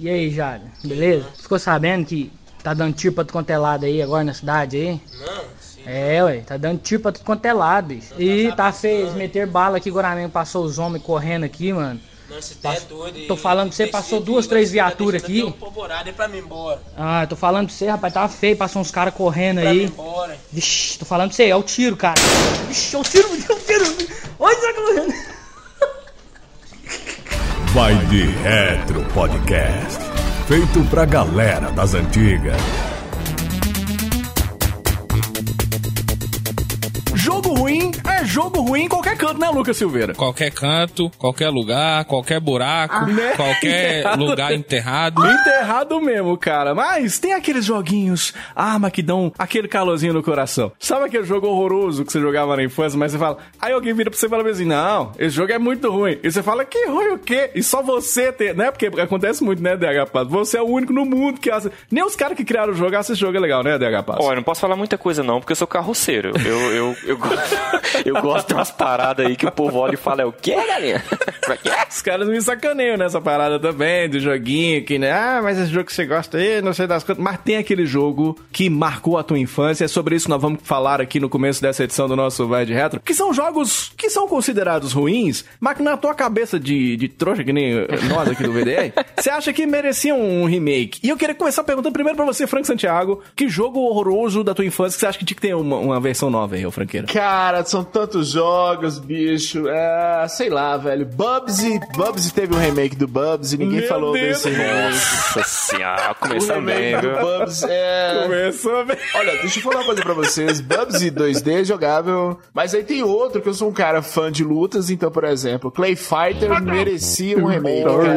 E aí, Jada, beleza? Ficou sabendo que tá dando tiro pra tu quanto é lado aí agora na cidade aí? Não, sim. É, ué, tá dando tiro pra tudo quanto é lado, bicho. E tá feio, eles meteram bala aqui, agora mesmo passou os homens correndo aqui, mano. Não, você tá doido. Tô falando que você passou duas, três viaturas aqui. Um é pra mim embora. Ah, tô falando pra você, rapaz, tava feio, passou uns caras correndo Pra aí. embora. Vixe, tô falando pra você, é o tiro, cara. Vixe, é o tiro, é o tiro. Olha tá correndo. Vai de Retro Podcast. Feito pra galera das antigas. Jogo ruim é jogo ruim em qualquer canto, né, Lucas Silveira? Qualquer canto, qualquer lugar, qualquer buraco, né? qualquer lugar enterrado. Enterrado mesmo, cara. Mas tem aqueles joguinhos, arma que dão aquele calorzinho no coração. Sabe aquele jogo horroroso que você jogava na infância, mas você fala. Aí alguém vira pra você e fala assim: Não, esse jogo é muito ruim. E você fala: Que ruim o quê? E só você tem. Né? Porque acontece muito, né, DH Pato? Você é o único no mundo que acha. Nem os caras que criaram o jogo acham esse jogo é legal, né, DH Pato? Olha, não posso falar muita coisa não, porque eu sou carroceiro. Eu, eu, eu, go- eu gosto de umas paradas aí que o povo olha e fala, é o quê, quê? Os caras me sacaneiam nessa parada também, do joguinho, que, né? Ah, mas esse jogo que você gosta aí, não sei das coisas. Mas tem aquele jogo que marcou a tua infância. É sobre isso que nós vamos falar aqui no começo dessa edição do nosso Vai de Retro. Que são jogos que são considerados ruins, mas que na tua cabeça de, de trouxa, que nem nós aqui do VDR, você acha que mereciam um remake. E eu queria começar perguntando primeiro pra você, Frank Santiago, que jogo horroroso da tua infância que você acha que tinha que ter uma, uma versão nova aí, ô Franqueira? Cara, são tantos jogos, bicho. É, sei lá, velho. Bubsy, Bubsy teve um remake do Bubsy, ninguém Meu falou Deus. desse remake. Nossa senhora, O começando bem, viu? Bubsy é. Começou bem. Olha, deixa eu falar uma coisa pra vocês. Bubsy 2D é jogável. Mas aí tem outro que eu sou um cara fã de lutas, então, por exemplo, Clay Fighter merecia um remake. cara.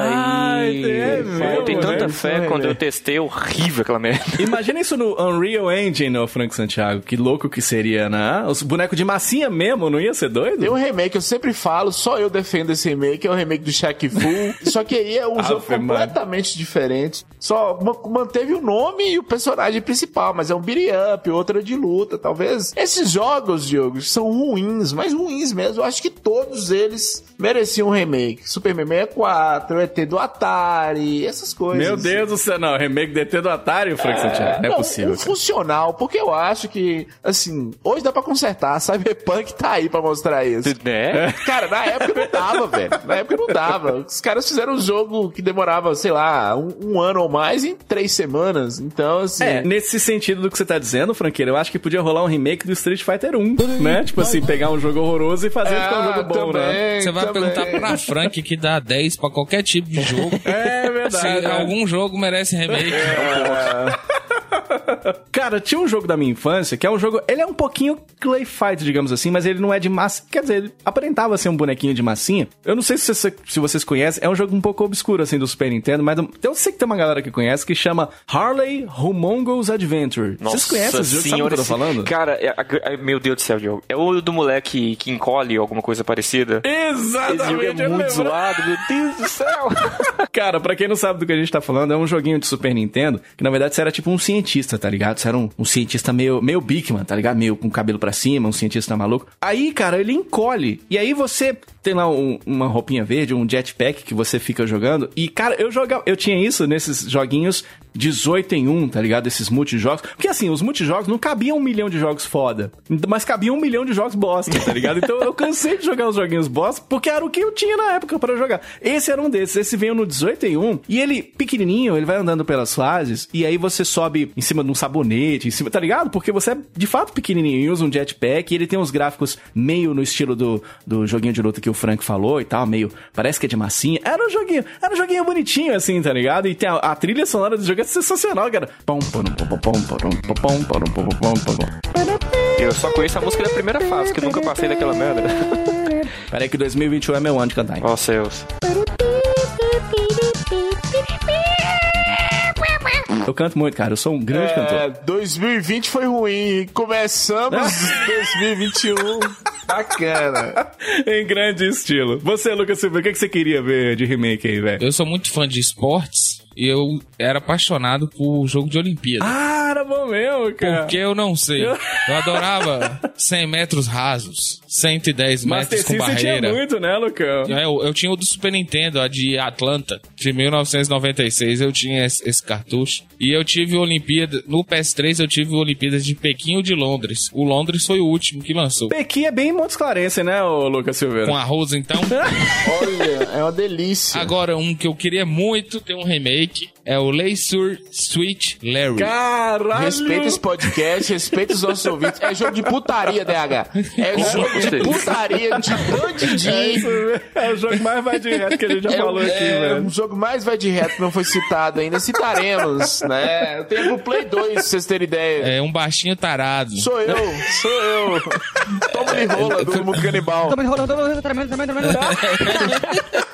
Ai, é Pô, mesmo, eu tenho tanta né? fé quando eu testei, é horrível aquela merda. Imagina isso no Unreal Engine, ô Frank Santiago. Que louco que seria, né? Os bonecos de massinha mesmo, não ia ser doido? Tem um remake, eu sempre falo, só eu defendo esse remake, é o remake do Shaq Fu. Só que aí é um jogo completamente diferente. Só ma- manteve o nome e o personagem principal, mas é um beat up, outro é de luta, talvez. Esses jogos, Diogo, são ruins, mas ruins mesmo. Eu acho que todos eles mereciam um remake. Super Mario 64, ET do Atari, essas coisas. Meu Deus do céu, não. Remake DT do Atari, Frank Santiago. Não é possível. Cara. funcional, porque eu acho que, assim, hoje dá pra consertar. Cyberpunk tá aí pra mostrar isso. Né? Cara, na época não dava, velho. Na época não dava. Os caras fizeram um jogo que demorava, sei lá, um, um ano ou mais em três semanas. Então, assim. É, nesse sentido do que você tá dizendo, Franqueira, eu acho que podia rolar um remake do Street Fighter 1, né? Tipo assim, pegar um jogo horroroso e fazer ficar um jogo bom, né? Ah, também, Você vai também. perguntar pra Frank que dá 10 pra qualquer tipo de jogo. É Se verdade. né? algum jogo merece remake. Cara, tinha um jogo da minha infância que é um jogo. Ele é um pouquinho Clay Fight, digamos assim, mas ele não é de massa. Quer dizer, ele aparentava ser um bonequinho de massinha. Eu não sei se, você- se vocês conhecem, é um jogo um pouco obscuro, assim, do Super Nintendo, mas eu sei que tem uma galera que conhece que chama Harley Humongous Adventure. vocês conhecem esse jogo? Sabe o que eu tô falando? Cara, é- é- meu Deus do céu, Diogo. É o do moleque que encolhe ou alguma coisa parecida. Esse jogo Exatamente, é muito lembro. zoado, meu Deus do céu. Cara, pra quem não sabe do que a gente tá falando, é um joguinho de Super Nintendo, que na verdade você era tipo um cientista, tá ligado? Você era um, um cientista meio, meio Bigman, tá ligado? Meio com o cabelo pra cima, um cientista maluco. Aí, cara, ele encolhe. E aí você tem lá um- uma roupinha verde, um jetpack que você fica jogando. E, cara, eu jogava, eu tinha isso nesses joguinhos 18 em 1, tá ligado? Esses multijogos. Porque assim, os multijogos não cabiam um milhão de jogos foda, mas cabiam um milhão de jogos bosta, tá ligado? Então eu cansei de jogar os joguinhos bosta, porque era o que eu tinha na época pra jogar. Esse era um desses. Esse veio no 18 em 1, e ele, pequenininho, ele vai andando pelas fases, e aí você sobe em cima de um sabonete, em cima, tá ligado? Porque você é de fato pequenininho e usa um jetpack, e ele tem uns gráficos meio no estilo do, do joguinho de luta que o Frank falou e tal, meio. Parece que é de massinha. Era um joguinho, era um joguinho bonitinho, assim, tá ligado? E tem a, a trilha sonora do jogo é sensacional, cara. Eu só conheço a música da primeira fase, que eu nunca passei daquela merda. Peraí que 2021 é meu ano de cantar. Ó oh. Eu canto muito, cara. Eu sou um grande É, cantor. 2020 foi ruim. Começamos 2021. Bacana. em grande estilo. Você, Lucas Silva, o que, que você queria ver de remake aí, velho? Eu sou muito fã de esportes e eu era apaixonado por jogo de Olimpíada. Ah, era bom mesmo, cara. Porque eu não sei. Eu adorava 100 metros rasos, 110 Master metros com System tinha barreira. muito, né, Lucão? É, Eu, eu tinha o do Super Nintendo, a de Atlanta, de 1996. Eu tinha esse, esse cartucho. E eu tive Olimpíada. No PS3 eu tive Olimpíadas de Pequim ou de Londres. O Londres foi o último que lançou. Pequi é bem Montes Clarence, né, ô Lucas Silveira? Com arroz, então. Olha, é uma delícia. Agora, um que eu queria muito ter um remake é o Leisure Sweet Larry. Caralho! Respeita esse podcast, respeita os nossos ouvintes. É jogo de putaria, DH. É jogo de putaria, de É, bandidinho. mesmo. é o jogo mais vai de reto que a gente já falou aqui, é, velho. um jogo mais vai de reto que não foi citado ainda. Citaremos, né? Eu tenho pro Play 2, pra vocês terem ideia. É um baixinho tarado. Sou eu, sou eu. Toma-lhe rola do mundo canibal.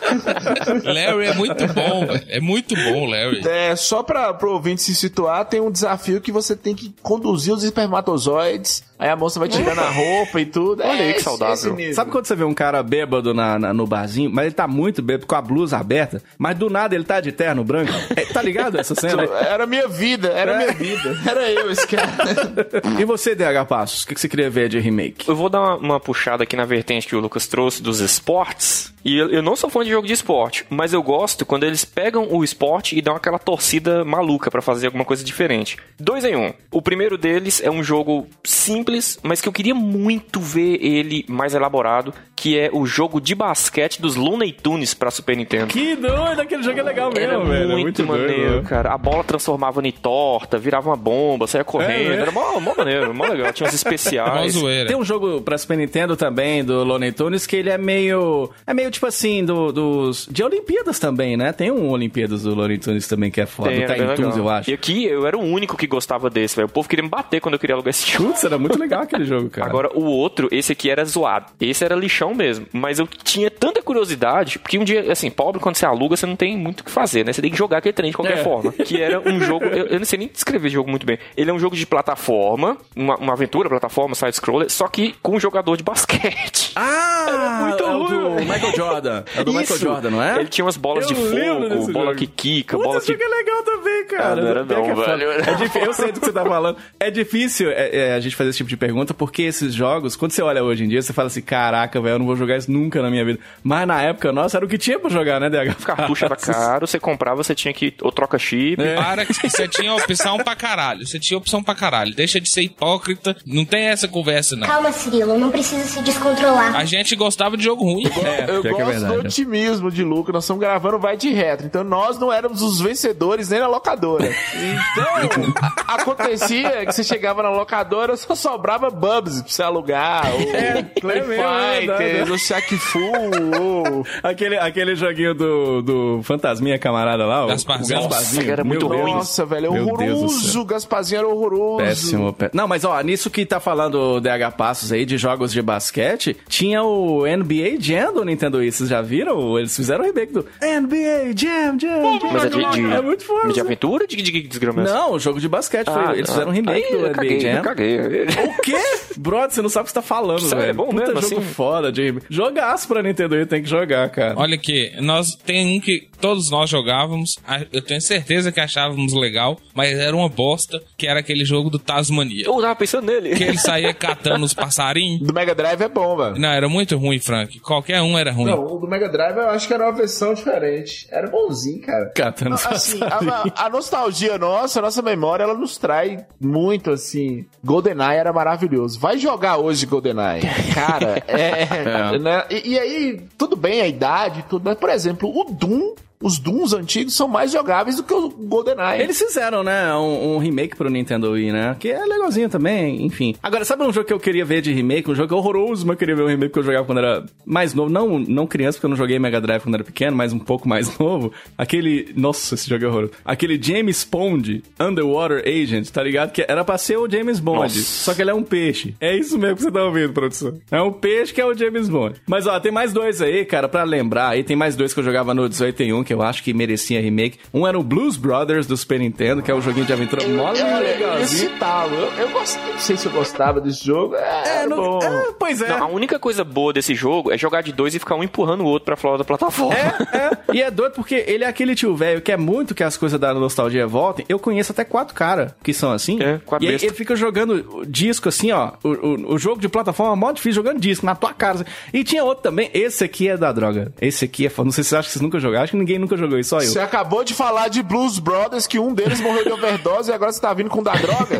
Larry é muito bom, velho. É muito bom, Larry. É, só pra, pro ouvinte se situar, tem um desafio que você tem que conduzir os espermatozoides. Aí a moça vai tirando a roupa e tudo. Olha aí que esse- saudável. Sabe quando você vê um cara bêbado na, na- no barzinho, mas ele tá muito bêbado, com a blusa aberta, mas do nada ele tá de terno branco? É, tá ligado essa cena? Era minha vida, era minha vida. Era eu esse cara. e você, DH Passos, o que, que você queria ver de remake? Eu vou dar uma, uma puxada aqui na vertente que o Lucas trouxe dos esportes. E eu, eu não sou fã de jogo de esporte, mas eu gosto quando eles pegam o esporte e dão aquela torcida maluca pra fazer alguma coisa diferente. Dois em um. O primeiro deles é um jogo simples, mas que eu queria muito ver ele mais elaborado, que é o jogo de basquete dos Looney Tunes pra Super Nintendo. Que doido, aquele jogo é legal mesmo, Era velho. é muito, doido, maneiro, né? cara. A bola transformava em torta, virava uma bomba, saia correndo. É, é. Era mó, mó maneiro, mó legal. Tinha uns especiais. Tem um jogo pra Super Nintendo também, do Looney Tunes, que ele é meio... É meio tipo assim, do, dos... De Olimpíadas também, né? Tem um Olimpíadas do Looney Tunes também que é foda. Tem, do legal. eu acho. E aqui eu era o único que gostava desse, velho. O povo queria me bater quando eu queria alugar esse jogo. Putz, era muito legal aquele jogo, cara. Agora, o outro, esse aqui era zoado. Esse era lixão mesmo. Mas eu tinha tanta curiosidade, porque um dia, assim, pobre, quando você aluga, você não tem muito o que fazer, né? Você tem que jogar aquele trem de qualquer É. forma. Que era um jogo. Eu, eu não sei nem descrever o jogo muito bem. Ele é um jogo de plataforma, uma, uma aventura, plataforma, side-scroller, só que com um jogador de basquete. Ah, muito é o ruim, do. Michael Jordan. É o do Michael Isso. Jordan, não é? Ele tinha umas bolas Eu de fogo, bola jogo. que quica, Putz, bola esse que. jogo é legal também, cara. Ah, não era não, que é velho. É difí- eu sei do que você tá falando. É difícil é, é, a gente fazer esse tipo de pergunta, porque esses jogos, quando você olha hoje em dia, você fala assim, caraca, velho, eu não vou jogar isso nunca na minha vida. Mas na época, nossa, era o que tinha pra jogar, né, DH? Cartucho era caro, você comprava, você tinha que. Ou troca chip. É. Para que você tinha opção pra caralho. Você tinha opção pra caralho. Deixa de ser hipócrita. Não tem essa conversa, não. Calma, Cirilo, não precisa se descontrolar. A gente gostava de jogo ruim. É, Eu é gosto do verdade. otimismo de Luca. Nós estamos gravando Vai de Retro. Então nós não éramos os vencedores nem na locadora. Então, a- acontecia que você chegava na locadora só sobrava Bubs pra você alugar. O É, Play mesmo, Fighter, verdade. o Shaq Fu. o- Aquele, aquele joguinho do, do Fantasminha Camarada lá, o Gasparzinho. o Gasparzinho. Nossa, era muito Meu. Deus. Nossa, velho, é horroroso. O Gasparzinho era horroroso. Péssimo, pé- Não, mas ó, nisso que tá falando o DH Passos aí de jogos de basquete, tinha o NBA Jam do Nintendo Wii. Vocês já viram? Eles fizeram o remake do NBA Jam, Jam, Jam. Mas é de, de, É muito de aventura de, de, desgrama? Não, o jogo de basquete. foi, Ah, eles tá. fizeram um remake Aí do NBA caguei, Jam. eu caguei. O quê? Brother, você não sabe o que você tá falando, Sério, velho. é bom Puta mesmo, jogo assim? foda remake. Jogaço pra Nintendo Wii, tem que jogar, cara. Olha aqui, nós tem um que todos nós jogávamos, a- eu tenho certeza que achávamos legal, mas era uma bosta, que era aquele jogo do Tasmania. Eu tava pensando nele. Que ele saía catando os passarinhos. Do Mega Drive é bom, velho. Não, era muito ruim, Frank. Qualquer um era ruim. Não, o do Mega Drive eu acho que era uma versão diferente. Era bonzinho, cara. Catando Assim, passarinho. a, a nostalgia nossa, nossa memória, ela nos trai muito, assim. GoldenEye era maravilhoso. Vai jogar hoje GoldenEye. Cara, é... É. né? E, e aí, tudo bem a idade, tudo, mas, por exemplo, o Doom... Os Dooms antigos são mais jogáveis do que o GoldenEye. Eles fizeram, né, um, um remake pro Nintendo Wii, né? Que é legalzinho também, enfim. Agora, sabe um jogo que eu queria ver de remake? Um jogo horroroso, mas eu queria ver um remake que eu jogava quando era mais novo. Não, não criança, porque eu não joguei Mega Drive quando era pequeno, mas um pouco mais novo. Aquele. Nossa, esse jogo é horroroso. Aquele James Bond Underwater Agent, tá ligado? Que era pra ser o James Bond. Nossa. Só que ele é um peixe. É isso mesmo que você tá ouvindo, produção. É um peixe que é o James Bond. Mas ó, tem mais dois aí, cara, pra lembrar. Aí tem mais dois que eu jogava no 18 que eu acho que merecia remake. Um era o Blues Brothers do Super Nintendo, que é um joguinho de aventura mó Eu, eu, eu legalzinho. Eu, eu gost- não sei se eu gostava desse jogo. É, É, não- bom. é, pois é. Não, a única coisa boa desse jogo é jogar de dois e ficar um empurrando o outro pra fora da plataforma. É, é. E é doido porque ele é aquele tio velho que é muito que as coisas da nostalgia voltem. Eu conheço até quatro caras que são assim. É, quatro e aí ele fica jogando disco assim, ó. O, o, o jogo de plataforma é mó difícil, jogando disco na tua cara. E tinha outro também. Esse aqui é da droga. Esse aqui é foda. Não sei se você acha que vocês nunca jogaram. Acho que ninguém nunca jogou isso, só eu. Você acabou de falar de Blues Brothers, que um deles morreu de overdose e agora você tá vindo com da droga?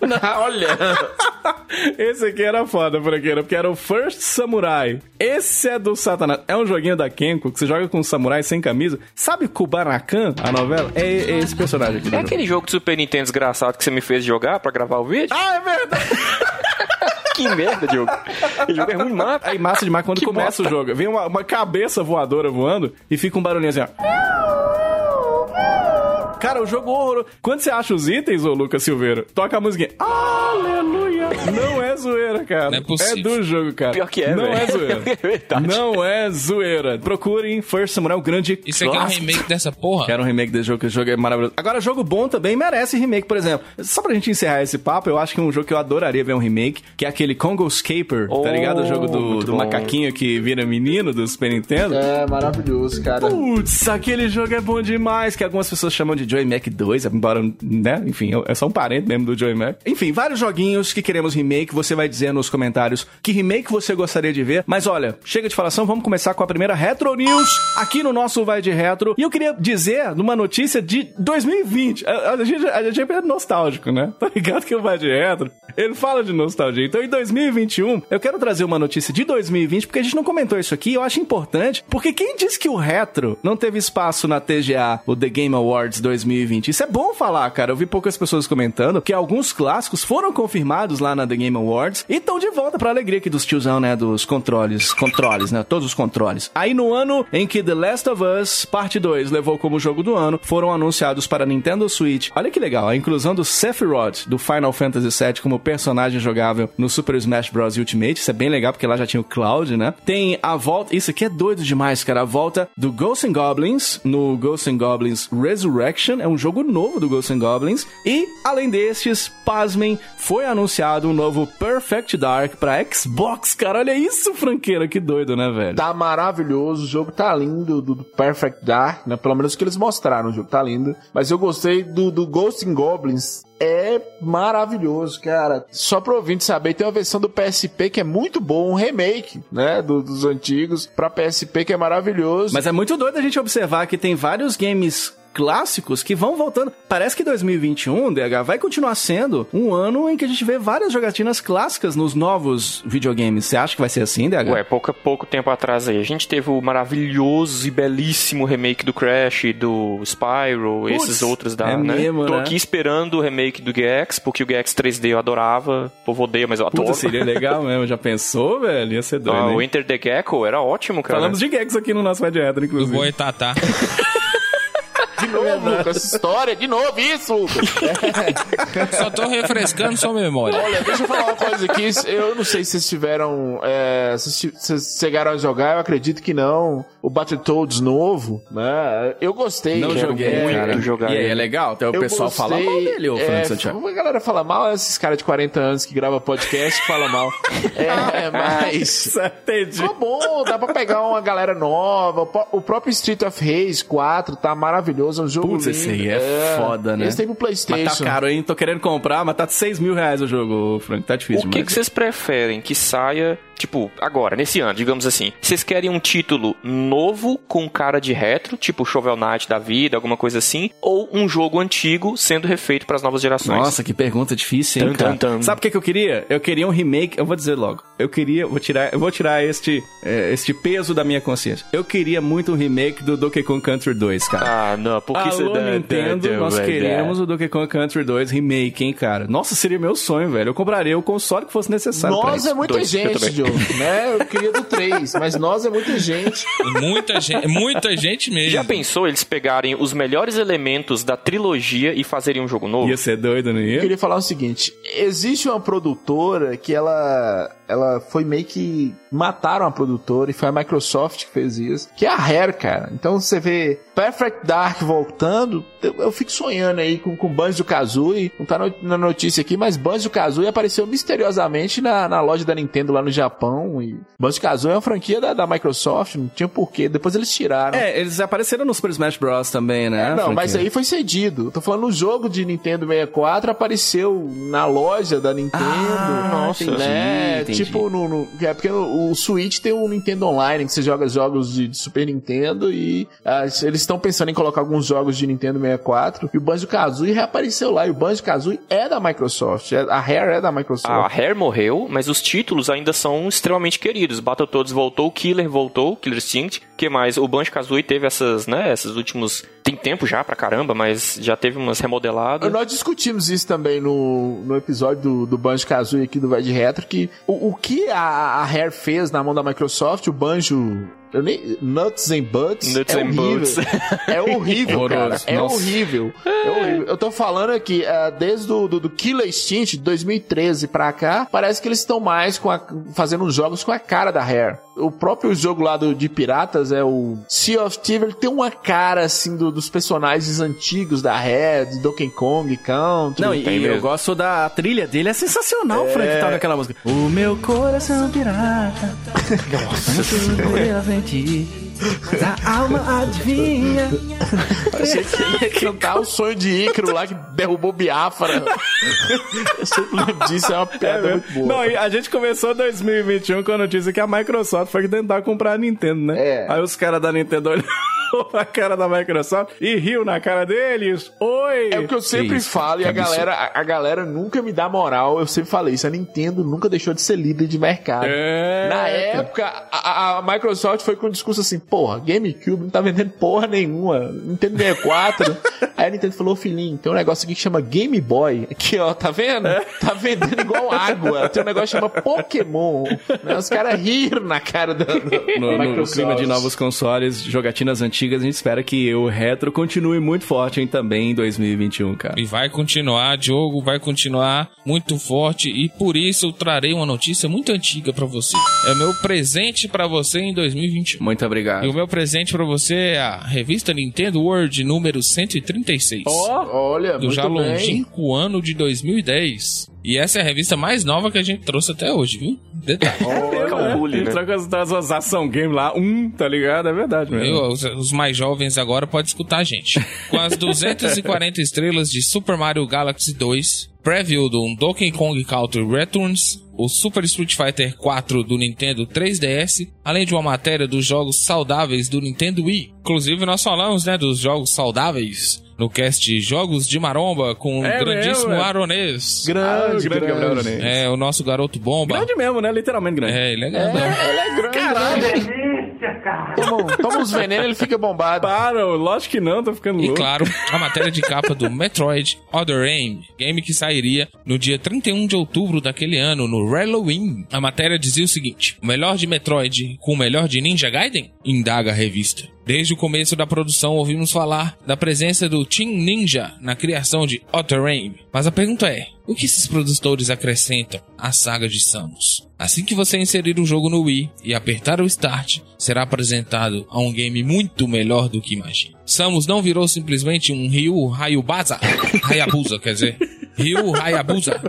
Olha. Esse aqui era foda, franqueira, porque era o First Samurai. Esse é do Satanás. É um joguinho da Kenko que você joga com um samurai sem camisa. Sabe Kubanakan, a novela? É, é esse personagem aqui. É jogo. aquele jogo de Super Nintendo desgraçado que você me fez jogar pra gravar o vídeo? Ah, é verdade! Que merda, Diogo. Esse jogo é ruim, mano. Aí massa demais quando Que começa bosta. o jogo. Vem uma, uma cabeça voadora voando e fica um barulhinho assim, ó. Cara, o jogo horroroso. Quando você acha os itens, ô Lucas Silveira, toca a musiquinha. Aleluia! Não é zoeira, cara. Não é possível. do jogo, cara. Pior que é, Não velho. é zoeira. É verdade. Não é zoeira. Procurem First Samurai, o grande Isso aqui é um remake dessa porra? Quero um remake desse jogo, que esse jogo é maravilhoso. Agora, jogo bom também merece remake, por exemplo. Só pra gente encerrar esse papo, eu acho que um jogo que eu adoraria ver um remake, que é aquele Congo Scaper, tá Oh, ligado? O jogo do, muito do macaquinho que vira menino do Super Nintendo. é maravilhoso, cara. Putz, aquele jogo é bom demais, que algumas pessoas chamam de Joy Mac 2, embora, né? Enfim, é só um parente mesmo do Joy Mac. Enfim, vários joguinhos que queremos remake, você vai dizer nos comentários que remake você gostaria de ver. Mas olha, chega de falação, vamos começar com a primeira Retro News aqui no nosso Vai de Retro. E eu queria dizer numa notícia de 2020. A, a gente, a gente é nostálgico, né? Tá ligado que o Vai de Retro, ele fala de nostalgia. Então, em 2021, eu quero trazer uma notícia de 2020, porque a gente não comentou isso aqui, eu acho importante, porque quem disse que o retro não teve espaço na TGA, o The Game Awards 2020? Isso é bom falar, cara. Eu vi poucas pessoas comentando que alguns clássicos foram confirmados lá na The Game Awards e estão de volta pra alegria aqui dos tiozão, né? Dos controles. Controles, né? Todos os controles. Aí no ano em que The Last of Us Parte 2 levou como jogo do ano, foram anunciados para Nintendo Switch. Olha que legal, a inclusão do Sephiroth do Final Fantasy VII como personagem jogável no Super Smash Bros. Ultimate. Isso é bem legal porque lá já tinha o Cloud, né? Tem a volta. Isso aqui é doido demais, cara. A volta do Ghosts and Goblins no Ghosts and Goblins Resurrection. É um jogo novo do Ghosts and Goblins. E, além destes, pasmem, foi anunciado um novo Perfect Dark pra Xbox, cara. Olha isso, franqueira. Que doido, né, velho? Tá maravilhoso, o jogo tá lindo, do, do Perfect Dark, né? Pelo menos o que eles mostraram, o jogo tá lindo. Mas eu gostei do, do Ghost and Goblins. É maravilhoso, cara. Só pro ouvinte saber, tem uma versão do PSP que é muito bom, um remake, né? do- dos antigos pra PSP que é maravilhoso. Mas é muito doido a gente observar que tem vários games clássicos que vão voltando. Parece que 2021, DH, vai continuar sendo um ano em que a gente vê várias jogatinas clássicas nos novos videogames. Você acha que vai ser assim, DH? Ué, pouco, pouco tempo atrás aí, a gente teve o maravilhoso e belíssimo remake do Crash, do Spyro, Putz, esses outros da, é né? mesmo, Tô né? aqui esperando o remake do Gex, porque o Gex 3D eu adorava. O povo odeia, mas eu adoro. Puta, seria legal mesmo. Já pensou, velho? Ia ser doido, Ah, o? Enter the Gecko era ótimo, cara. Falamos de gags aqui no nosso de Retro, Do inclusive. Boitatá. De novo, Lucas, essa história, de novo isso, Lucas. Só tô refrescando sua memória. Olha, deixa eu falar uma coisa aqui. Eu não sei se vocês tiveram. É, se vocês chegaram a jogar, eu acredito que não. O Battletoads novo, né? Eu gostei. Não joguei, muito cara. jogar e aí, é legal? Até o Eu pessoal gostei, fala mal dele, ô é, Santiago. A galera fala mal, esses caras de 40 anos que gravam podcast que falam mal. É, mas. Entendi. Ficou bom, dá pra pegar uma galera nova. O próprio Street of Rage 4 tá maravilhoso, é um jogo Putz, lindo. esse aí é, foda, né? Esse tem pro Mas Playstation. tá caro, hein? Tô querendo comprar, mas tá 6 mil reais o jogo, Frank. Tá difícil O que, que vocês preferem que saia, tipo, agora, nesse ano, digamos assim? Vocês querem um título novo com cara de retro, tipo Shovel Knight da vida, alguma coisa assim? Ou um jogo antigo sendo refeito para as novas gerações? Nossa, que pergunta difícil, hein, Tum, cara? tum, tum. Sabe o que, que eu queria? Eu queria um remake, eu vou dizer logo. Eu queria, vou tirar, eu vou tirar este, é, este peso da minha consciência. Eu queria muito um remake do Donkey Kong Country 2, cara. Ah, não, porque Alô, você... Nintendo, nós queremos o Donkey Kong Country 2 remake, hein, cara? Nossa, seria meu sonho, velho. Eu compraria o console que fosse necessário isso. é muita Dois, gente, né? Eu queria do 3, mas nós é muita gente. Muita gente, muita gente mesmo. Já pensou eles pegarem os melhores elementos da trilogia e fazerem um jogo novo? Ia ser doido, não Eu ia? queria falar o seguinte: existe uma produtora que ela, ela foi meio que mataram a produtora e foi a Microsoft que fez isso, que é a Rare, cara. Então você vê Perfect Dark voltando, eu, eu fico sonhando aí com, com Banjo Kazooie. Não tá no- na notícia aqui, mas Banjo Kazooie apareceu misteriosamente na, na loja da Nintendo lá no Japão. Japão. E Banjo-Kazooie é uma franquia da, da Microsoft, não tinha porquê. Depois eles tiraram. É, eles apareceram no Super Smash Bros. também, né? É, não, Franquia. mas aí foi cedido. Tô falando, o jogo de Nintendo 64 apareceu na loja da Nintendo. Ah, nossa, né? entendi. Tipo, no, no- é porque no- o Switch tem o Nintendo Online, que você joga jogos de, de Super Nintendo e ah, eles estão pensando em colocar alguns jogos de Nintendo 64 e o Banjo-Kazooie reapareceu lá. E o Banjo-Kazooie é da Microsoft. é- a Rare é da Microsoft. A Rare morreu, mas os títulos ainda são extremamente queridos. Battletoads voltou, Killer voltou, Killer Instinct. que mais? O Banjo-Kazooie teve essas, né, esses últimos... Tem tempo já pra caramba, mas já teve umas remodeladas. Nós discutimos isso também no, no episódio do, do Banjo Kazooie aqui do Vai Retro, que o, o que a, a Rare fez na mão da Microsoft, o Banjo. Eu nem, Nuts and Buds. Nuts é and horrível. Buds. É horrível, cara. É horrível. É horrível. Eu tô falando aqui, ah, desde do, do, do Killer Instinct de 2013 pra cá, parece que eles estão mais com a- fazendo uns jogos com a cara da Rare. O próprio jogo lá do, de piratas é o Sea of Thieves, ele tem uma cara assim do- dos personagens antigos da Rare, de Donkey Kong Country. Não, e, e eu gosto da trilha dele, é sensacional, Frank, que toca aquela música. O meu coração pirata. Nossa, senti, mas a alma adivinha. Achei que ele ia cantar o sonho de Ícaro lá que derrubou Biafra. Eu sempre lembro disso, é uma piada muito boa. Não, a gente começou 2021 com a notícia que a Microsoft foi tentar comprar a Nintendo, né? É. Aí os caras da Nintendo olharam pra cara da Microsoft e riu na cara deles. Oi! É o que eu sempre isso, falo e a galera, a, a galera nunca me dá moral. Eu sempre falei isso. A Nintendo nunca deixou de ser líder de mercado. É, Na época, a, a- a Microsoft foi com um discurso assim: porra, GameCube não tá vendendo porra nenhuma. Nintendo 64. Aí a Nintendo falou: filhinho, tem um negócio aqui que chama Game Boy. Aqui, ó, tá vendo? É. Tá vendendo igual água. Tem um negócio que chama Pokémon. Né? Os caras riram na cara da, da No, no clima de novos consoles, jogatinas antigas, a gente espera que o retro continue muito forte hein, também em 2021, cara. E vai continuar, Diogo, vai continuar muito forte e por isso eu trarei uma notícia muito antiga pra você. É o meu presente pra você em 2021. Muito obrigado. E o meu presente pra você é a revista Nintendo World número 136. Olha, do muito já bem. longínquo ano de 2010. E essa é a revista mais nova que a gente trouxe até hoje, viu? Detalhe. Calcule, Ele né? troca as, as, as ação game lá, um, tá ligado? É verdade mesmo. Eu, os, os mais jovens agora podem escutar a gente. Com as 240 estrelas de Super Mario Galaxy 2, preview do Donkey Kong Country Returns, o Super Street Fighter 4 do Nintendo 3DS, além de uma matéria dos jogos saudáveis do Nintendo Wii. Inclusive nós falamos, né, dos jogos saudáveis no cast Jogos de Maromba com o É grandíssimo mesmo, é. Aronês. Grande, Ah, o grande grande. Gabriel Aronês. É, o nosso garoto bomba. Grande mesmo, né? Literalmente grande. É, ele é grandão. Ele é grande. Toma, toma uns venenos, ele fica bombado. Para, lógico que não, tô ficando E louco. claro, a matéria de capa do Metroid Other Aim, game que sairia no dia 31 de outubro daquele ano, no Halloween. A matéria dizia o seguinte: o melhor de Metroid com o melhor de Ninja Gaiden? Indaga a revista. Desde o começo da produção ouvimos falar da presença do Team Ninja na criação de Other Aim. Mas a pergunta é: o que esses produtores acrescentam à saga de Samus? Assim que você inserir o jogo no Wii e apertar o Start, será apresentado a um game muito melhor do que imagina. Samus não virou simplesmente um Ryu Hayabusa, Hayabusa, quer dizer, Ryu Hayabusa.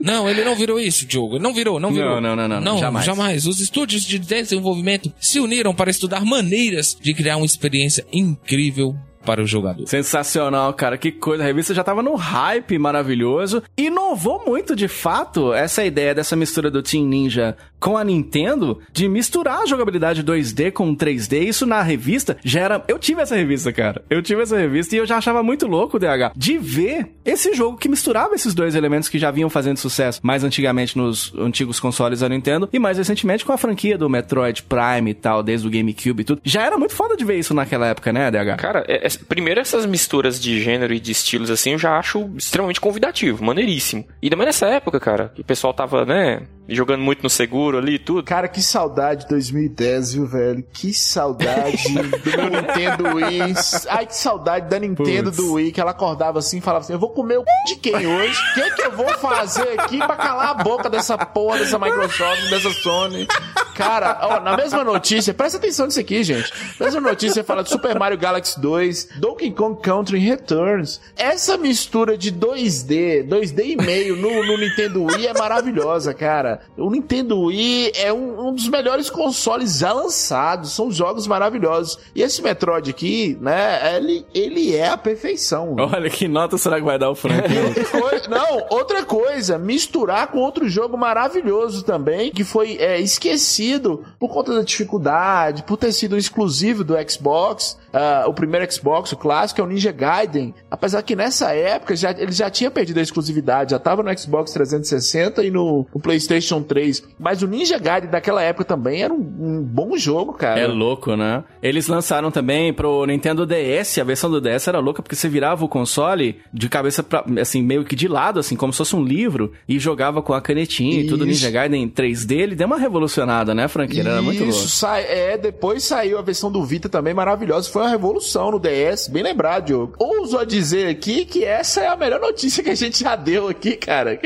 Não, ele não virou isso, Diogo. Ele não virou, não virou. Não, não, não, não, jamais. jamais. Os estúdios de desenvolvimento se uniram para estudar maneiras de criar uma experiência incrível para o jogador. Sensacional, cara. Que coisa. A revista já tava no hype maravilhoso. Inovou muito, de fato, essa ideia dessa mistura do Team Ninja com a Nintendo de misturar a jogabilidade 2D com 3D. Isso na revista já era. Eu tive essa revista, cara. Eu tive essa revista e eu já achava muito louco, DH, de ver esse jogo que misturava esses dois elementos que já vinham fazendo sucesso mais antigamente nos antigos consoles da Nintendo e mais recentemente com a franquia do Metroid Prime e tal, desde o GameCube e tudo. Já era muito foda de ver isso naquela época, né, DH? Cara, é- é- primeiro essas misturas de gênero e de estilos assim, eu já acho extremamente convidativo, maneiríssimo. E mais nessa época, cara, o pessoal tava, né, jogando muito no seguro ali e tudo. Cara, que saudade de 2010, viu, velho? Que saudade do meu Nintendo Wii. Ai, que saudade da Nintendo Putz. do Wii, que ela acordava assim e falava assim: Eu vou comer o c... de quem hoje? O que, que eu vou fazer aqui pra calar a boca dessa porra, dessa Microsoft, dessa Sony? Cara, ó, na mesma notícia, presta atenção nisso aqui, gente. Na mesma notícia fala de Super Mario Galaxy 2, Donkey Kong Country Returns. Essa mistura de 2D, 2D e meio no, no Nintendo Wii é maravilhosa, cara. O Nintendo Wii é um, um dos melhores consoles já lançados. São jogos maravilhosos. E esse Metroid aqui, né, ele, ele é a perfeição. Olha, que nota será que vai dar o Frank? Não, outra coisa, misturar com outro jogo maravilhoso também, que foi é, esquecido por conta da dificuldade, por ter sido um exclusivo do Xbox, ah, o primeiro Xbox, o clássico, é o Ninja Gaiden. Apesar que nessa época já, ele já tinha perdido a exclusividade, já tava no Xbox 360 e no, no PlayStation 3. Mas o Ninja Gaiden daquela época também era um, um bom jogo, cara. É louco, né? Eles lançaram também pro Nintendo DS, a versão do DS era louca porque você virava o console de cabeça pra, assim, meio que de lado, assim, como se fosse um livro, e jogava com a canetinha e tudo. Isso. Ninja Gaiden 3D, ele deu uma revolucionada, né, franqueira? Era muito louco. Isso, sai, é, depois saiu a versão do Vita também maravilhosa. Foi uma revolução no DS, bem lembrado, Diogo. Ouso a dizer aqui que essa é a melhor notícia que a gente já deu aqui, cara.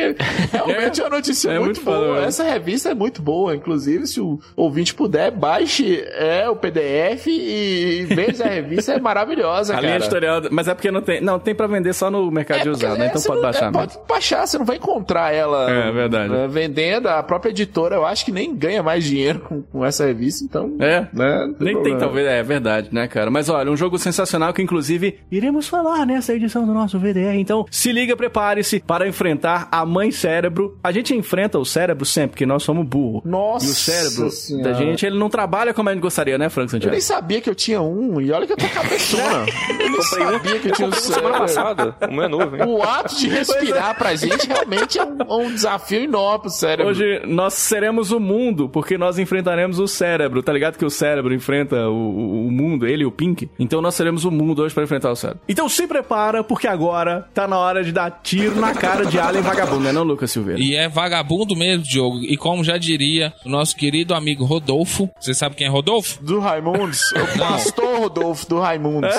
Realmente é, uma notícia É muito, muito boa. mesmo. Essa revista é muito boa. Inclusive, se o ouvinte puder, baixe é, o PDF e veja a revista, é maravilhosa, A cara. linha editorial, mas é porque não tem, não, tem pra vender só no mercado de porque, usado, né? é, Então pode não- baixar é. Pode baixar, você não vai encontrar ela É, verdade. né, vendendo. A própria editora, eu acho que nem ganha mais dinheiro com, com essa revista, então. É. né, não Nem tem, problema. talvez, é verdade, né, cara? Mas olha, um jogo sensacional que, inclusive, iremos falar nessa edição do nosso VDR. Então, se liga, prepare-se para enfrentar a mãe cérebro. A gente enfrenta o cérebro sempre, porque nós somos burro. Nossa E o cérebro Senhora. da gente, ele não trabalha como a gente gostaria, né, Frank Eu Santiago? nem sabia que eu tinha um, e olha que eu tô cabeçona. eu nem sabia que eu tinha um Semana passada, o meu é novo, hein? O ato de respirar pra gente realmente é um, um desafio enorme pro cérebro. Hoje nós seremos o mundo, porque nós enfrentaremos o cérebro. Tá ligado que o cérebro enfrenta o, o- o mundo, ele e o Pink? Então nós seremos o mundo hoje para enfrentar o cérebro. Então se prepara, porque agora tá na hora de dar tiro na cara de Alien Vagabundo, né não, Lucas Silveira? E é vagabundo mesmo, Diogo. E como já diria o nosso querido amigo Rodolfo, você sabe quem é Rodolfo? Do Raimundos. O pastor Rodolfo do Raimundos.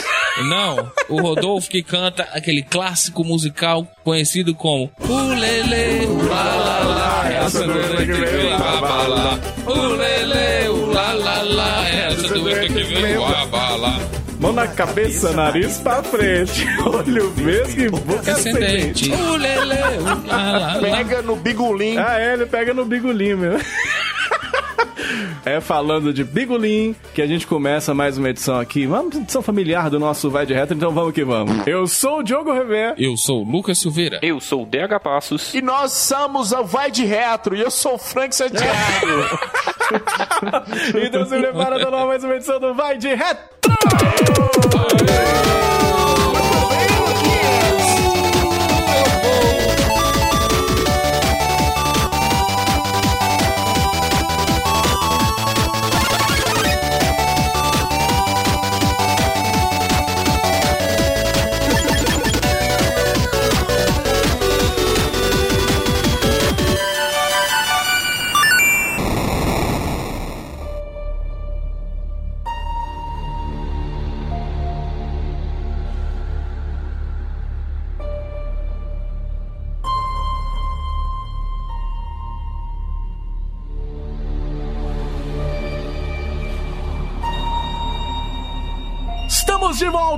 Não, o Rodolfo que canta aquele clássico musical conhecido como Ulele, ulala, é essa que. Ulele, ulala, é na cabeça, nariz pra frente, olho mesmo e boca Ascendente. Pega no bigulim. Ah, é, ele pega no bigolim, meu. É falando de bigolim que a gente começa mais uma edição aqui. Vamos, edição familiar do nosso Vai de Retro, então vamos que vamos. Eu sou o Diogo Rever. Eu sou o Lucas Silveira. Eu sou o DH Passos. E nós somos o Vai de Retro, e eu sou o Frank Santiago. Então se prepara para mais uma edição do Vai de Retro.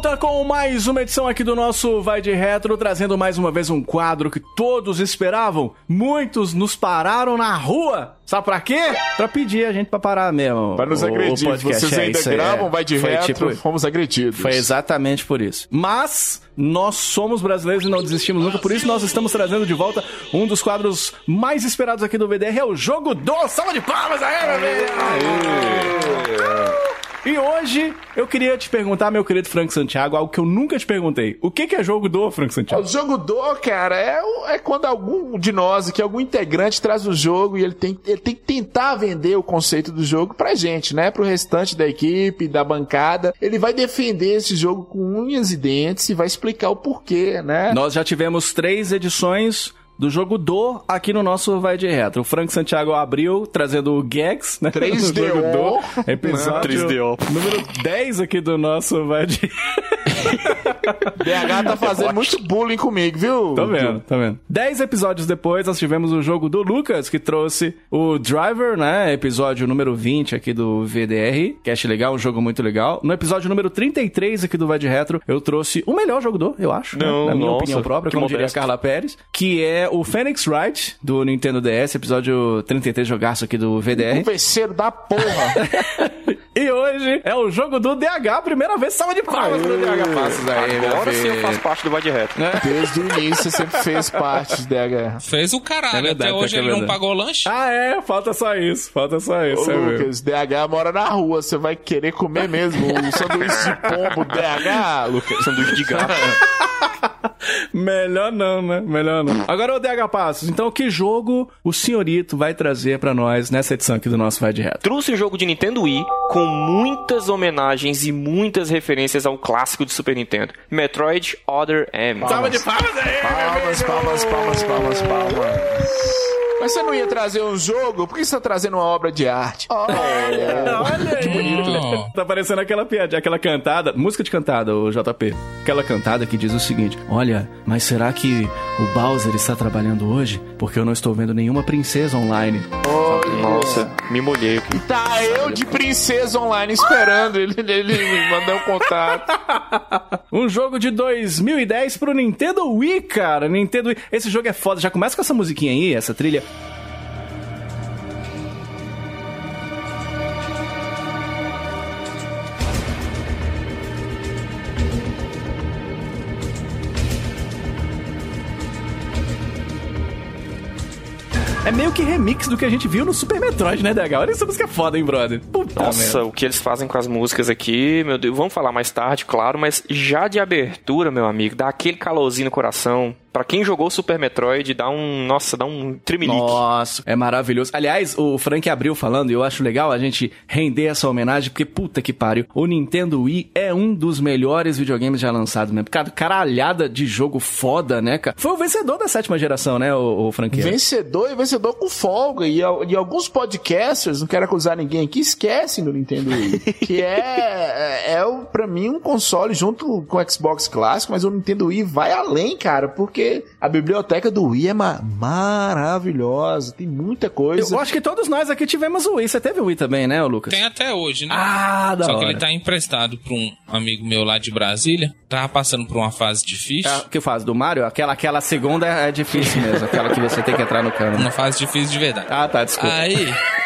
Volta com mais uma edição aqui do nosso Vai de Retro, trazendo mais uma vez um quadro que todos esperavam. Muitos nos pararam na rua. Sabe pra quê? Pra pedir a gente pra parar mesmo. Para nos o- o agredir. podcast. Vocês É, ainda aí, gravam, é. vai de retro, tipo- fomos agredidos. Foi exatamente por isso. Mas nós somos brasileiros e não desistimos nunca, por isso nós estamos trazendo de volta um dos quadros mais esperados aqui do VDR, é o Jogo do Salva de Palmas aí, meu amigo! E hoje eu queria te perguntar, meu querido Frank Santiago, algo que eu nunca te perguntei. O que que é jogo do Frank Santiago? O jogo do, cara, é, é quando algum de nós, que algum integrante traz o jogo e ele tem, ele tem que tentar vender o conceito do jogo pra gente, né? Pro restante da equipe, da bancada. Ele vai defender esse jogo com unhas e dentes e vai explicar o porquê, né? Nós já tivemos três edições do jogo do aqui no nosso Vai de Retro. O Frank Santiago abriu trazendo o Gags, né? 3DO. Do jogo do. Episódio 3DO. número 10 aqui do nosso Vai de BH tá fazendo muito bullying comigo, viu? Tô vendo, tô vendo. Dez episódios depois, nós tivemos o jogo do Lucas, que trouxe o Driver, né? Episódio número 20 aqui do VDR. Cast legal, um jogo muito legal. No episódio número 33 aqui do Vai de Retro, eu trouxe o melhor jogo do, eu acho. né? Não, Na minha nossa, opinião própria, que como diria a modesto. Carla Pérez. Que é o Phoenix Wright, do Nintendo DS, episódio 33, jogaço aqui do VDR. Converseiro da porra. E hoje é o jogo do DH, primeira vez, salva de palmas pro DH Passos aí, Agora sim eu faço parte do Vai de Reto. Desde o início sempre fez parte de DH. Fez o caralho. É verdade, Até hoje é ele não pagou lanche. Ah, é? Falta só isso, falta só Ô, isso, é mesmo. Lucas, DH mora na rua, você vai querer comer mesmo o sanduíche de pombo DH, Lucas? Sanduíche de gato. Melhor não, né? Melhor não. Agora o DH Passos, então que jogo o senhorito vai trazer pra nós nessa edição aqui do nosso Vai de Reto? Trouxe um jogo de Nintendo Wii com muitas homenagens e muitas referências ao clássico de Super Nintendo. Metroid Other M. Salva de palmas aí! Palmas, palmas, palmas, palmas, palmas. Mas você não ia trazer um jogo? Por que você tá trazendo uma obra de arte? Olha, Olha que bonito. Oh. Tá parecendo aquela piada, aquela cantada, música de cantada, o JP. Aquela cantada que diz o seguinte: Olha, mas será que o Bowser está trabalhando hoje? Porque eu não estou vendo nenhuma princesa online. Nossa, me molhei aqui. Tá eu de princesa online esperando ele, ele me mandar um contato. Um jogo de 2010 pro Nintendo Wii, cara. Nintendo Wii. Esse jogo é foda. Já começa com essa musiquinha aí, essa trilha. É meio que remix do que a gente viu no Super Metroid, né, DH? Olha essa música foda, hein, brother? Puta Nossa, merda. o que eles fazem com as músicas aqui, meu Deus, vamos falar mais tarde, claro, mas já de abertura, meu amigo, dá aquele calorzinho no coração. Pra quem jogou Super Metroid, dá um, nossa, dá um tremelique. Nossa, é maravilhoso. Aliás, o Frank abriu falando, e eu acho legal a gente render essa homenagem, porque puta que pariu. O Nintendo Wii é um dos melhores videogames já lançados, né? Cara, caralhada de jogo foda, né, cara? Foi o vencedor da sétima geração, né, o, o Frank? Vencedor e vencedor com folga. E, e alguns podcasters, não quero acusar ninguém aqui, esquecem do Nintendo Wii. que é, é, é pra mim um console junto com o Xbox clássico, mas o Nintendo Wii vai além, cara, porque que a biblioteca do Wii é ma- maravilhosa, tem muita coisa. Eu acho que todos nós aqui tivemos o Wii. Você teve o Wii também, né, Lucas? Tem até hoje, né? Ah, da Só que hora. ele tá emprestado pra um amigo meu lá de Brasília. Tava passando por uma fase difícil. É, que faz do Mario? Aquela, aquela segunda é difícil mesmo, aquela que você tem que entrar no cano. Uma fase difícil de verdade. Ah, tá, desculpa. Aí,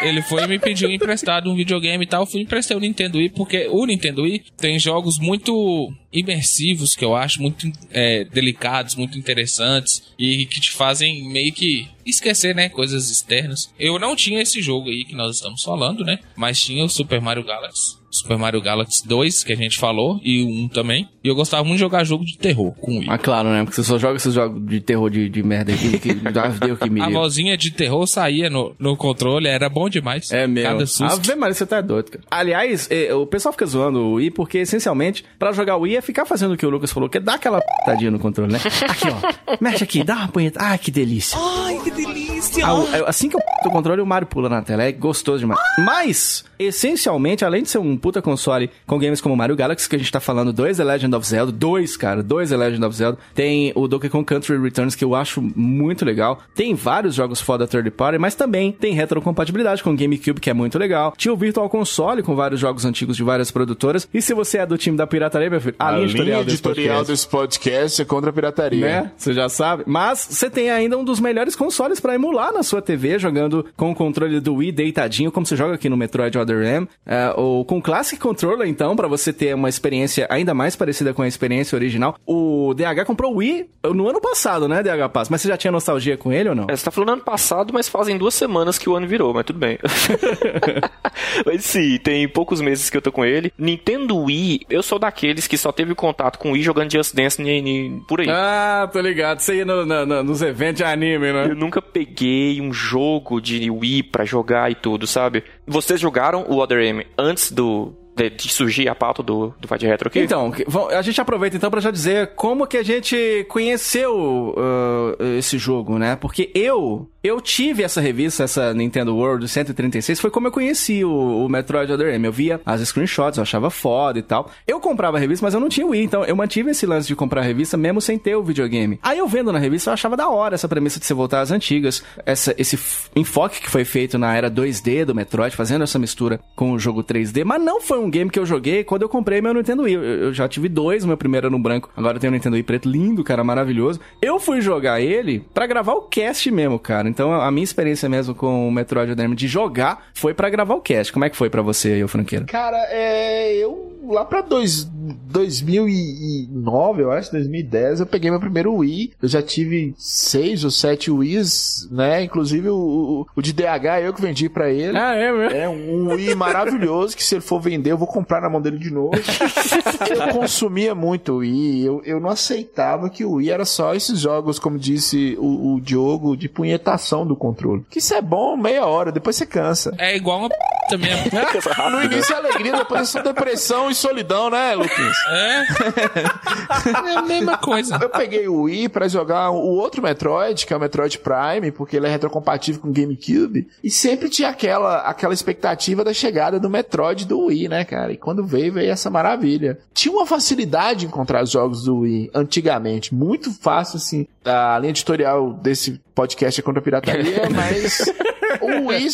ele foi e me pediu emprestado um videogame e tal. Eu fui emprestar o Nintendo Wii, porque o Nintendo Wii tem jogos muito imersivos, que eu acho, muito é, delicados, muito interessantes, e que te fazem meio que esquecer, né, coisas externas. Eu não tinha esse jogo aí que nós estamos falando, né, mas tinha o Super Mario Galaxy. Super Mario Galaxy 2, que a gente falou, e o 1 também. E eu gostava muito de jogar jogo de terror com o Wii. Ah, claro, né? Porque você só joga esses jogos de terror de, de merda aqui, que Deus que me A vozinha de terror saía no, no controle, era bom demais. É meu. Cada susto. Ave Maria, você tá doido, cara. Aliás, eh, o pessoal fica zoando o Wii porque, essencialmente, pra jogar o Wii é ficar fazendo o que o Lucas falou, que é dar aquela tadinha no controle, né? Aqui, ó. Mexe aqui, dá uma punheta. Ai, que delícia. Ai, que delícia. Assim que eu o controle, o Mario pula na tela. É gostoso demais. Mas, essencialmente, além de ser um puta console com games como Mario Galaxy, que a gente tá falando, dois The Legend of Zelda, dois, cara, dois The Legend of Zelda. Tem o Donkey Kong Country Returns, que eu acho muito legal. Tem vários jogos foda third party, mas também tem retrocompatibilidade com o GameCube, que é muito legal. Tinha o Virtual Console, com vários jogos antigos de várias produtoras. E se você é do time da pirataria, meu filho, a, A linha linha editorial, desse editorial podcast, desse podcast é contra a pirataria. né? Você já sabe. Mas você tem ainda um dos melhores consoles pra emular na sua TV, jogando com o controle do Wii deitadinho, como você joga aqui no Metroid Other M, é, ou com Classic Controller, então, pra você ter uma experiência ainda mais parecida com a experiência original. O DH comprou o Wii no ano passado, né, DH Pass? Mas você já tinha nostalgia com ele ou não? É, você tá falando ano passado, mas fazem duas semanas que o ano virou, mas tudo bem. mas sim, tem poucos meses que eu tô com ele. Nintendo Wii, eu sou daqueles que só teve contato com o Wii jogando Just Dance por aí. Ah, tô ligado. Você ia no- na- na- nos eventos de anime, né? Eu nunca peguei um jogo de Wii pra jogar e tudo, sabe? Vocês jogaram o Other M antes do, de, de surgir a pauta do, do Vai de Retro aqui? Então, a gente aproveita então pra já dizer como que a gente conheceu uh, esse jogo, né? Porque eu eu tive essa revista, essa Nintendo World 136, foi como eu conheci o, o Metroid Other M. Eu via as screenshots, eu achava foda e tal. Eu comprava a revista, mas eu não tinha Wii, então eu mantive esse lance de comprar a revista mesmo sem ter o videogame. Aí eu vendo na revista, eu achava da hora essa premissa de você voltar às antigas, essa, esse enfoque que foi feito na era 2D do Metroid, fazendo essa mistura com o jogo 3D, mas não foi um game que eu joguei quando eu comprei meu Nintendo Wii. Eu, eu já tive dois, o meu primeiro era no branco, agora eu tenho o Nintendo Wii preto, lindo, cara, maravilhoso. Eu fui jogar ele pra gravar o cast mesmo, cara. Então a minha experiência mesmo com o Metroid Other M de jogar foi pra gravar o cast. Como é que foi pra você aí, ô franqueiro? Cara, é. Eu lá pra dois, 2009, eu acho, 2010, eu peguei meu primeiro Wii. Eu já tive seis ou sete Wii's, né? Inclusive o, o, o de DH eu que vendi pra ele. Ah, é mesmo? É um Wii maravilhoso que se ele for vender eu vou comprar na mão dele de novo. eu consumia muito o Wii, eu, eu não aceitava que o Wii era só esses jogos, como disse o, o Diogo, de punhetação do controle. Que isso é bom meia hora, depois você cansa. É igual uma p mesmo. No início é alegria, depois é só depressão e solidão, né, Luquinhas? É. É a mesma coisa. Eu peguei o Wii pra jogar o outro Metroid, que é o Metroid Prime, porque ele é retrocompatível com o GameCube, e sempre tinha aquela, aquela expectativa da chegada do Metroid do Wii, né, cara? E quando veio, veio essa maravilha. Tinha uma facilidade de encontrar os jogos do Wii antigamente, muito fácil, assim. A linha editorial desse podcast é contra a pirataria, mas o Wii,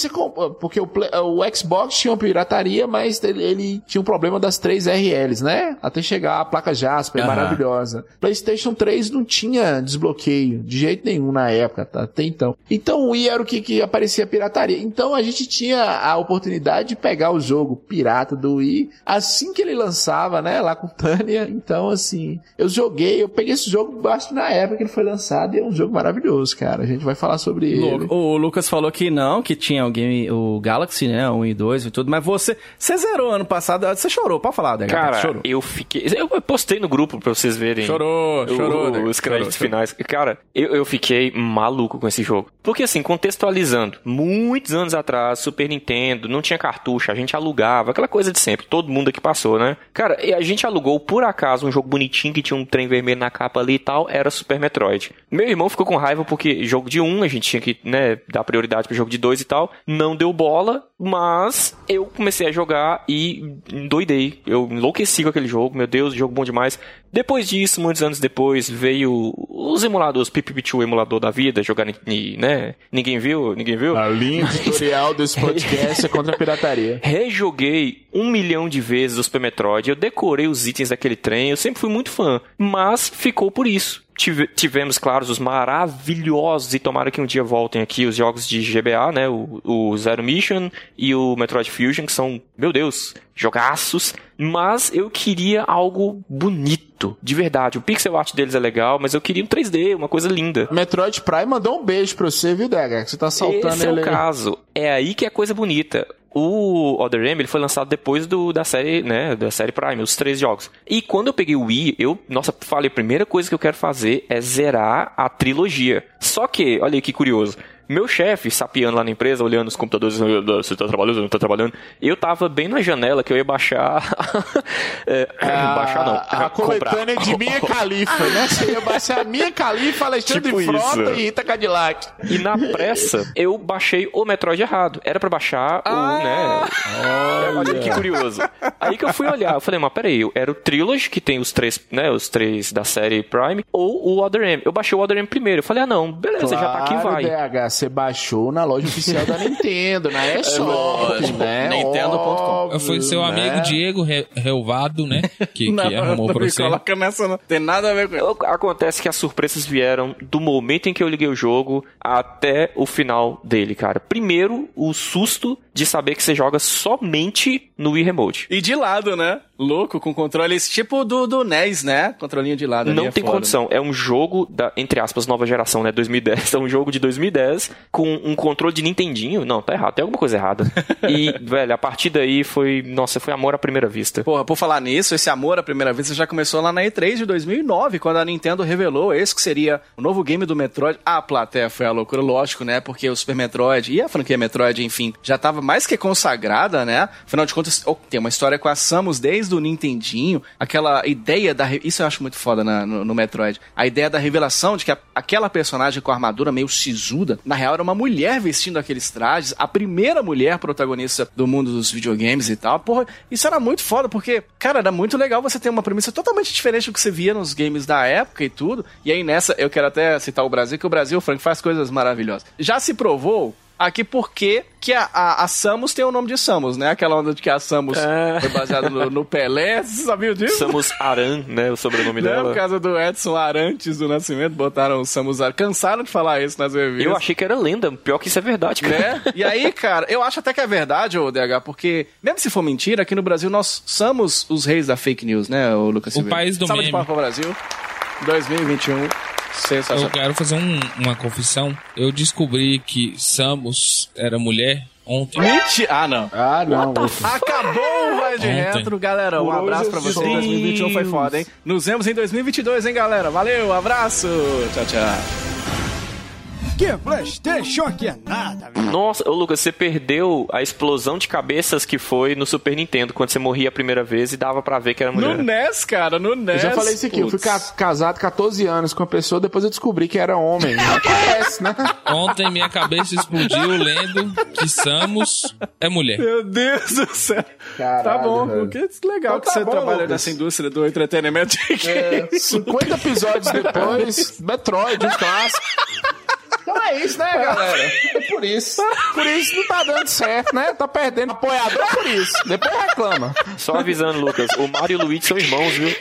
porque o, Play- o Xbox tinha uma pirataria, mas ele, ele tinha um problema das três RLs, né? Até chegar a placa Jasper, Aham. maravilhosa. PlayStation 3 não tinha desbloqueio de jeito nenhum na época, tá? até então. Então o Wii era o que, que aparecia pirataria. Então a gente tinha a oportunidade de pegar o jogo pirata do Wii assim que ele lançava, né? Lá com Tânia. Então, assim, eu joguei, eu peguei esse jogo, que na época que ele foi lançado, e é um jogo maravilhoso, cara. A gente vai falar sobre ele. O, o Lucas falou que não, que tinha o game, o Galaxy, né? O 1 e 2 e tudo, mas você, você zerou ano passado, você chorou, pode falar, Dega, Cara, chorou. eu fiquei. Eu postei no grupo pra vocês verem. Chorou, o- chorou, Dega, Os créditos chorou, finais. Cara, eu, eu fiquei maluco com esse jogo. Porque assim, contextualizando, muitos anos atrás, Super Nintendo, não tinha cartucho, a gente alugava, aquela coisa de sempre, todo mundo aqui passou, né? Cara, e a gente alugou por acaso um jogo bonitinho que tinha um trem vermelho na capa ali e tal, era Super Metroid. Meu irmão ficou com raiva porque jogo de um, a gente tinha que, né, dar prioridade pro jogo de dois e tal, não deu bola, mas eu comecei a jogar e doidei. Eu enlouqueci com aquele jogo, meu Deus, jogo bom demais. Depois disso, muitos anos depois, veio os emuladores, PPP2 emulador da vida, jogar, né? Ninguém viu? Ninguém viu? A linha editorial desse podcast é contra a pirataria. Rejoguei um milhão de vezes o Super Metroid, eu decorei os itens daquele trem, eu sempre fui muito fã, mas ficou por isso. Tive- tivemos, claro, os maravilhosos, e tomara que um dia voltem aqui, os jogos de GBA, né? O, o Zero Mission e o Metroid Fusion, que são, meu Deus, jogaços. Mas eu queria algo bonito, de verdade. O pixel art deles é legal, mas eu queria um 3D, uma coisa linda. Metroid Prime mandou um beijo pra você, viu, Dega? Que você tá saltando Esse é o aí. caso. É aí que é a coisa bonita. O Other M ele foi lançado depois do, da série, né, da série Prime, os três jogos. E quando eu peguei o Wii, eu, nossa, falei, a primeira coisa que eu quero fazer é zerar a trilogia. Só que, olha aí que curioso. Meu chefe, sapeando lá na empresa, olhando os computadores, você tá trabalhando, não tá trabalhando. Eu tava bem na janela que eu ia baixar. é, baixar não. A, a coletânea de Minha Califa, né? Você ia baixar Minha Califa, Alexandre Tipo Frota isso. e Rita Cadillac. E na pressa, eu baixei o Metroid errado. Era pra baixar o, né? Olha que curioso. Aí que eu fui olhar, eu falei, mas peraí, era o Trilogy, que tem os três, né? Os três da série Prime, ou o Other M. Eu baixei o Other M primeiro. Eu falei, ah, não, beleza, já tá aqui, Claro, vai. DH, você baixou na loja oficial da Nintendo, na eShop, né? Nintendo.com. Foi seu Óbvio, amigo né? Diego Re- Relvado, né? Que, que arrumou pra você. coloca nessa, não tem nada a ver com isso. Acontece que as surpresas vieram do momento em que eu liguei o jogo até o final dele, cara. Primeiro, o susto de saber que você joga somente no Wii Remote. E de lado, né? Louco com controles tipo do, do NES, né? Controlinho de lado. Não é tem foda. condição. É um jogo da, entre aspas, nova geração, né? 2010. É um jogo de 2010 com um controle de Nintendinho. Não, tá errado. Tem alguma coisa errada. E, velho, a partir daí foi. Nossa, foi amor à primeira vista. Porra, por falar nisso, esse amor à primeira vista já começou lá na E3 de 2009, quando a Nintendo revelou esse que seria o novo game do Metroid. A plateia foi a loucura, lógico, né? Porque o Super Metroid e a franquia Metroid, enfim, já tava mais que consagrada, né? Afinal de contas, oh, tem uma história com a Samus desde o Nintendinho, aquela ideia da... Isso eu acho muito foda na- no, no Metroid. A ideia da revelação de que a- aquela personagem com a armadura meio sisuda, na real era uma mulher vestindo aqueles trajes, a primeira mulher protagonista do mundo dos videogames e tal. Porra, isso era muito foda, porque, cara, era muito legal você ter uma premissa totalmente diferente do que você via nos games da época e tudo. E aí nessa, eu quero até citar o Brasil, que o Brasil, Frank, faz coisas maravilhosas. Já se provou aqui porque que a, a, a Samus tem o nome de Samus, né? Aquela onda de que a Samus foi baseada no, no Pelé. Você sabia disso? Samus Aran, né? O sobrenome Né? dela. Por causa do Edson Arantes do Nascimento, botaram o Samus Aran. Cansaram de falar isso nas revistas. Eu achei que era lenda. Pior que isso é verdade, cara. Né? E aí, cara, eu acho até que é verdade, ô DH, porque, mesmo se for mentira, aqui no Brasil nós somos os reis da fake news, né, o Lucas O Silveira? país do Salva de meme. palmas pro Brasil. 2021. Eu Sensacional. quero fazer um- uma confissão. Eu descobri que Samus era mulher ontem. Mentira! Ah, não. Ah, não. Acabou o Vai de Ontem. Retro, galera. Um Por abraço hoje pra é vocês. só. 2021 foi foda, hein? Nos vemos em 2022, hein, galera? Valeu, abraço. Tchau, tchau. Que Playstation que é nada, velho. Nossa, ô Lucas, você perdeu a explosão de cabeças que foi no Super Nintendo, quando você morria a primeira vez e dava pra ver que era No mulher. NES, cara, no NES. Eu já falei isso aqui, eu fui casado 14 anos com uma pessoa, depois eu descobri que era homem. Acontece, né? Ontem minha cabeça explodiu lendo que Samus é mulher. Meu Deus do céu. Caralho, tá bom, velho. que legal Então que tá você bom, trabalha Lucas. nessa indústria do entretenimento. É, 50 episódios depois, Metroid, um clássico. Então é isso, né, galera? É por isso. Por isso não tá dando certo, né? Tá perdendo apoiador por isso. Depois reclama. Só avisando, Lucas, o Mario e o Luigi são irmãos, viu?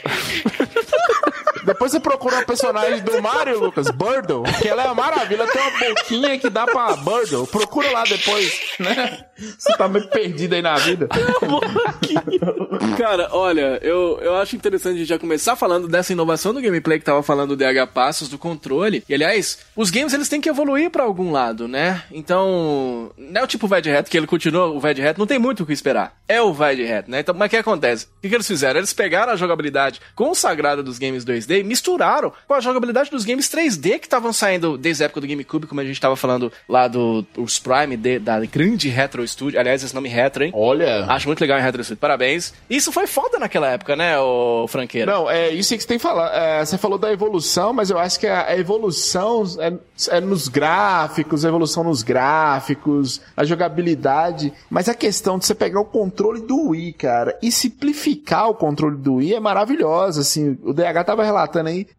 Depois você procura uma personagem do Mario, Lucas, Birdle, que ela é uma maravilha, tem uma boquinha que dá pra Birdle. Procura lá depois, né? Você tá meio perdido aí na vida. Cara, olha, eu, eu acho interessante a gente já começar falando dessa inovação do gameplay que tava falando do DH Passos, do controle. E aliás, os games eles têm que evoluir pra algum lado, né? Então, não é o tipo vai de reto, que ele continua o vai de reto, não tem muito o que esperar. É o vai de reto, né? Então, mas o que acontece? O que, que eles fizeram? Eles pegaram a jogabilidade consagrada dos games 2D e misturaram com a jogabilidade dos games 3D que estavam saindo desde a época do GameCube, como a gente tava falando lá do os Prime, de- da grande Retro Studio. Aliás, esse nome Retro, hein? Olha. Acho muito legal em Retro Studio. Parabéns. Isso foi foda naquela época, né, ô Franqueira? Não, é isso aí que você tem que falar. É, você falou da evolução, mas eu acho que a, a evolução é, é nos gráficos, a evolução nos gráficos, a jogabilidade. Mas a questão de você pegar o controle do Wii, cara, e simplificar o controle do Wii é maravilhosa. Assim, o DH tava relatando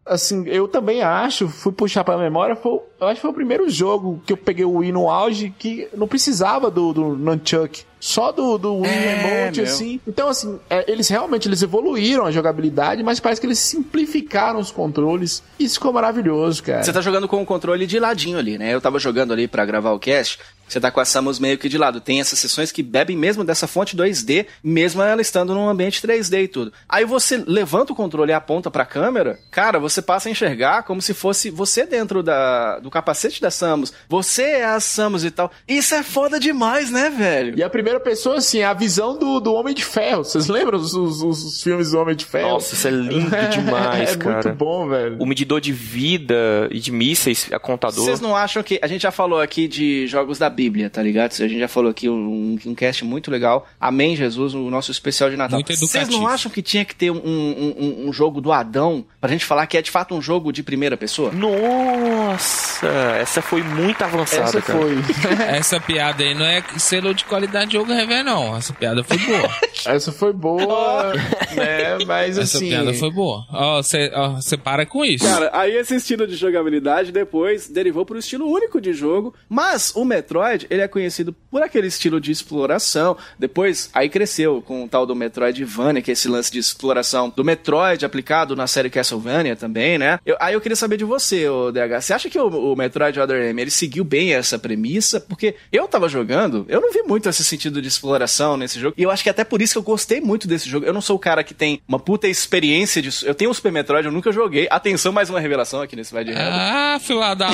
Assim, eu também acho, fui puxar pra memória, foi, eu acho que foi o primeiro jogo que eu peguei o Wii no auge que não precisava do, do Nunchuck. Só do, do Wii É, Remote, meu. assim. Então, assim, é, eles realmente eles evoluíram a jogabilidade, mas parece que eles simplificaram os controles. Isso ficou maravilhoso, cara. Você tá jogando com o controle de ladinho ali, né? Eu tava jogando ali pra gravar o cast. Você tá com a Samus meio que de lado. Tem essas sessões que bebem mesmo dessa fonte 2D, mesmo ela estando num ambiente 3D e tudo. Aí você levanta o controle e aponta pra câmera, cara, você passa a enxergar como se fosse você dentro da, do capacete da Samus. Você é a Samus e tal. Isso é foda demais, né, velho? E a primeira pessoa, assim, é a visão do, do Homem de Ferro. Vocês lembram os, os- os filmes do Homem de Ferro? Nossa, isso é lindo demais, é cara. muito bom, velho. O medidor de vida e de mísseis, a contador. Vocês não acham que. A gente já falou aqui de jogos da Bíblia, tá ligado? A gente já falou aqui um, um cast muito legal. Amém, Jesus, o nosso especial de Natal. Muito Vocês não acham que tinha que ter um, um, um- um jogo do Adão pra gente falar que é de fato um jogo de primeira pessoa? Nossa, essa foi muito avançada, Essa cara. foi. Essa piada aí não é selo de qualidade de jogo rever, não. Essa piada foi boa. Essa foi boa, né? Mas Essa assim. piada foi boa. Ó, você para com isso. Cara, aí esse estilo de jogabilidade depois derivou para o estilo único de jogo, mas o Metroid, ele é conhecido por aquele estilo de exploração. Depois, aí cresceu com o tal do Metroidvania, que é esse lance de exploração do Metroid aplicado na série Castlevania também, né? Eu- aí eu queria saber de você, ô DH, você acha que o, o Metroid Other M, ele seguiu bem essa premissa, porque eu tava jogando, eu não vi muito esse sentido de exploração nesse jogo, e eu acho que até por isso que eu gostei muito desse jogo. Eu não sou o cara que tem uma puta experiência de. Eu tenho o Super Metroid, eu nunca joguei. Atenção, mais uma revelação aqui nesse Vai de. Ah, fila da.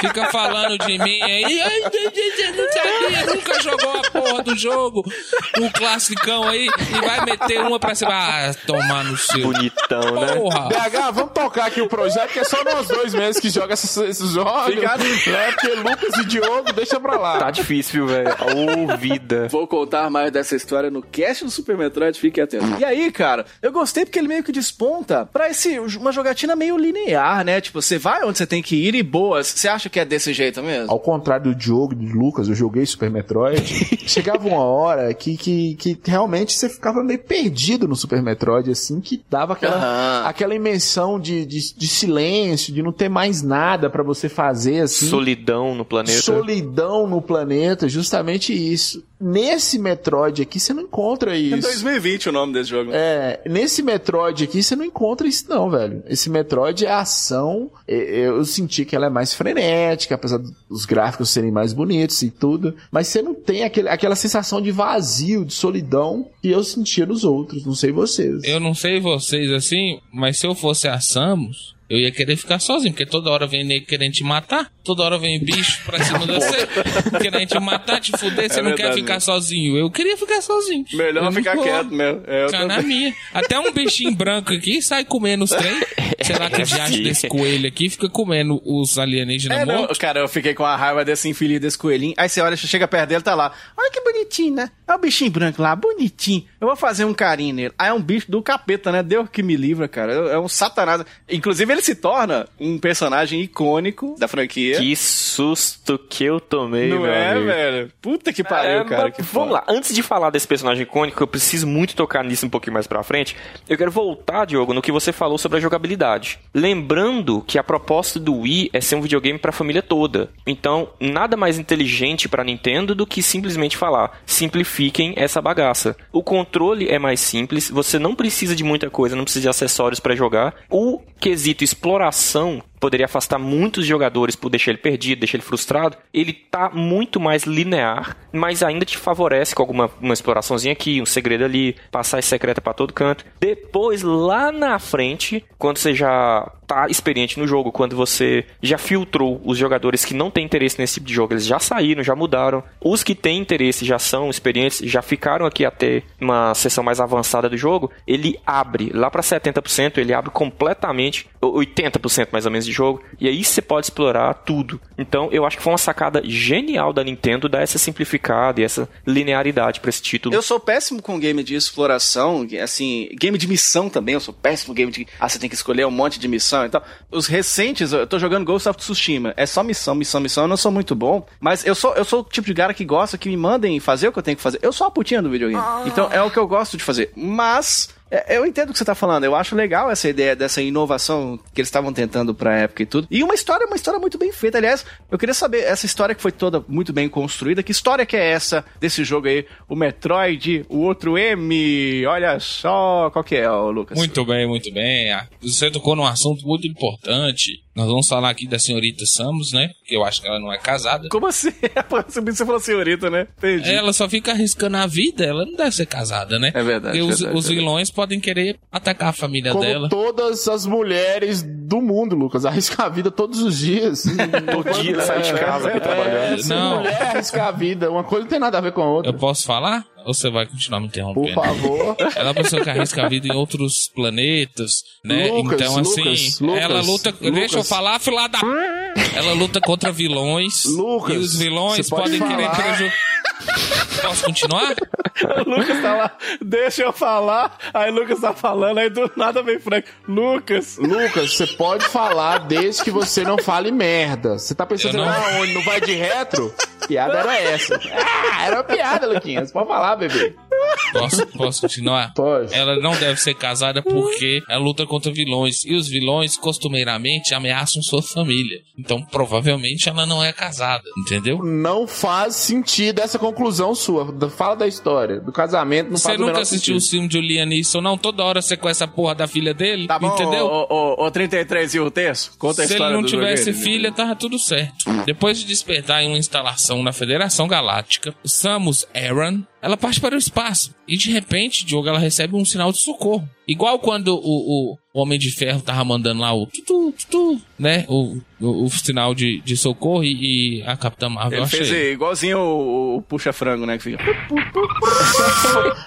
Fica falando de mim aí. Ai, não sabia, nunca jogou a porra do jogo. O classicão aí. E vai meter uma pra cima. Ah, tomar no seu. Bonitão, né? Porra. BH, vamos tocar aqui o projeto, que é só nós dois mesmo que jogam esses, esses jogos. Obrigado. Né? Porque Lucas e Diogo, deixa pra lá. Tá difícil, velho. Ô, vida. Vou contar mais dessa história no cast do Super Metroid, fique atento. E aí, cara, eu gostei porque ele meio que desponta pra esse, uma jogatina meio linear, né? Tipo, você vai onde você tem que ir e boas. Você acha que é desse jeito mesmo? Ao contrário do Diogo e do Lucas, eu joguei Super Metroid. chegava uma hora que, que, que realmente você ficava meio perdido no Super Metroid, assim, que dava aquela, Aham. aquela imensão de, de, de silêncio, de não ter mais nada pra você fazer, assim. Solidão no planeta. Solidão no planeta, justamente isso. Nesse Metroid aqui você não encontra É isso. 2020 o nome desse jogo. É, nesse Metroid aqui você não encontra isso não, velho. Esse Metroid é ação, é- eu senti que ela é mais frenética, apesar dos gráficos serem mais bonitos e tudo, mas você não tem aquele, aquela sensação de vazio, de solidão que eu sentia nos outros, não sei vocês. Eu não sei vocês assim, mas se eu fosse a Samus, eu ia querer ficar sozinho, porque toda hora vem nego querendo te matar, toda hora vem bicho pra cima de você, querendo te matar, te fuder, você É não quer verdade, ficar né? sozinho. Eu queria ficar sozinho. Melhor Eu ficar quieto mesmo. É, Ficar na minha. Até um bichinho branco aqui sai comendo os trem. Será que diacho desse coelho aqui fica comendo os alienígenas É, mortos? cara, eu fiquei com a raiva desse infeliz desse coelhinho. Aí você olha, chega perto dele, tá lá. Olha que bonitinho, né? É o bichinho branco lá, bonitinho. Eu vou fazer um carinho nele. Aí é um bicho do capeta, né? Deus que me livra, cara. É um satanás. Inclusive, ele se torna um personagem icônico da franquia. Que susto que eu tomei, não meu é, amigo. velho? Puta que pariu, É, cara. Que vamos foda. lá, antes de falar desse personagem icônico, eu preciso muito tocar nisso um pouquinho mais pra frente. Eu quero voltar, Diogo, no que você falou sobre a jogabilidade. Lembrando que a proposta do Wii é ser um videogame pra família toda. Então, nada mais inteligente pra Nintendo do que simplesmente falar: simplifiquem essa bagaça. O controle é mais simples, você não precisa de muita coisa, não precisa de acessórios pra jogar. O quesito exploração poderia afastar muitos jogadores por deixar ele perdido, deixar ele frustrado. Ele tá muito mais linear, mas ainda te favorece com alguma uma exploraçãozinha aqui, um segredo ali, passagem secreta pra todo canto. Depois, lá na frente, quando você já tá experiente no jogo, quando você já filtrou os jogadores que não têm interesse nesse tipo de jogo, eles já saíram, já mudaram. Os que têm interesse já são experientes, já ficaram aqui até uma sessão mais avançada do jogo, ele abre lá pra 70%, ele abre completamente, 80% mais ou menos de jogo, e aí você pode explorar tudo. Então, eu acho que foi uma sacada genial da Nintendo dar essa simplificada e essa linearidade pra esse título. Eu sou péssimo com game de exploração, assim, game de missão também, eu sou péssimo game de. Ah, você tem que escolher um monte de missão e tal. Os recentes, eu tô jogando Ghost of Tsushima, é só missão, missão, missão, eu não sou muito bom, mas eu sou, eu sou o tipo de cara que gosta que me mandem fazer o que eu tenho que fazer. Eu sou a putinha do videogame. Então é o que eu gosto de fazer. Mas. É, Eu entendo o que você tá falando, eu acho legal essa ideia dessa inovação que eles estavam tentando pra época e tudo. E uma história, uma história muito bem feita. Aliás, eu queria saber, essa história que foi toda muito bem construída, que história que é essa desse jogo aí? O Metroid, o outro M, olha só, qual que é, Lucas? Muito bem, muito bem. Ah, Você tocou num assunto muito importante. Nós vamos falar aqui da senhorita Samus, né? Que eu acho que ela não é casada. Como assim? Você falou senhorita, né? Entendi. Ela só fica arriscando a vida, ela não deve ser casada, né? É verdade, Porque os, verdade, os verdade. vilões podem querer atacar a família Como dela. todas as mulheres do mundo, Lucas, arrisca a vida todos os dias. Todo dia sai de casa pra ir trabalhar. É, Não. mulher arriscar a vida, uma coisa não tem nada a ver com a outra. Eu posso falar? Ou você vai continuar me Por interrompendo? favor. Ela é uma pessoa que arrisca a vida em outros planetas, né? Lucas, então, assim, Lucas, ela luta. Lucas. Deixa eu falar, filha da. Ela luta contra vilões. Lucas, e os vilões você pode podem querer falar. prejudicar. Posso continuar? O Lucas tá lá, deixa eu falar. Aí o Lucas tá falando, aí do nada vem Frank. Lucas. Lucas, você pode falar desde que você não fale merda. Você tá pensando não- ah, onde não vai de retro? Piada era essa. Ah, era uma piada, Luquinhas. Pode falar, bebê. Posso, posso continuar? Pode. Ela não deve ser casada porque ela luta contra vilões. E os vilões, costumeiramente, ameaçam sua família. Então, provavelmente, ela não é casada. Entendeu? Não faz sentido essa conclusão sua. Fala da história. Do casamento não Você faz o nunca assistiu o filme de Liam Neeson, não? Toda hora você com essa porra da filha dele, Tá bom, entendeu? O, o, o 33 e o terço? Conta a Se ele história não do tivesse jogo aí. filha, tava tudo certo. Depois de despertar em uma instalação na Federação Galáctica, Samus Aran, ela parte para o espaço. E de repente, Diogo, ela recebe um sinal de socorro. Igual quando o, o, Homem de Ferro tava mandando lá o tutu, tutu, né? O, o, o sinal de, de socorro e, e a Capitã Marvel Ele achei. fez igualzinho o, o puxa-frango, né? Que fica...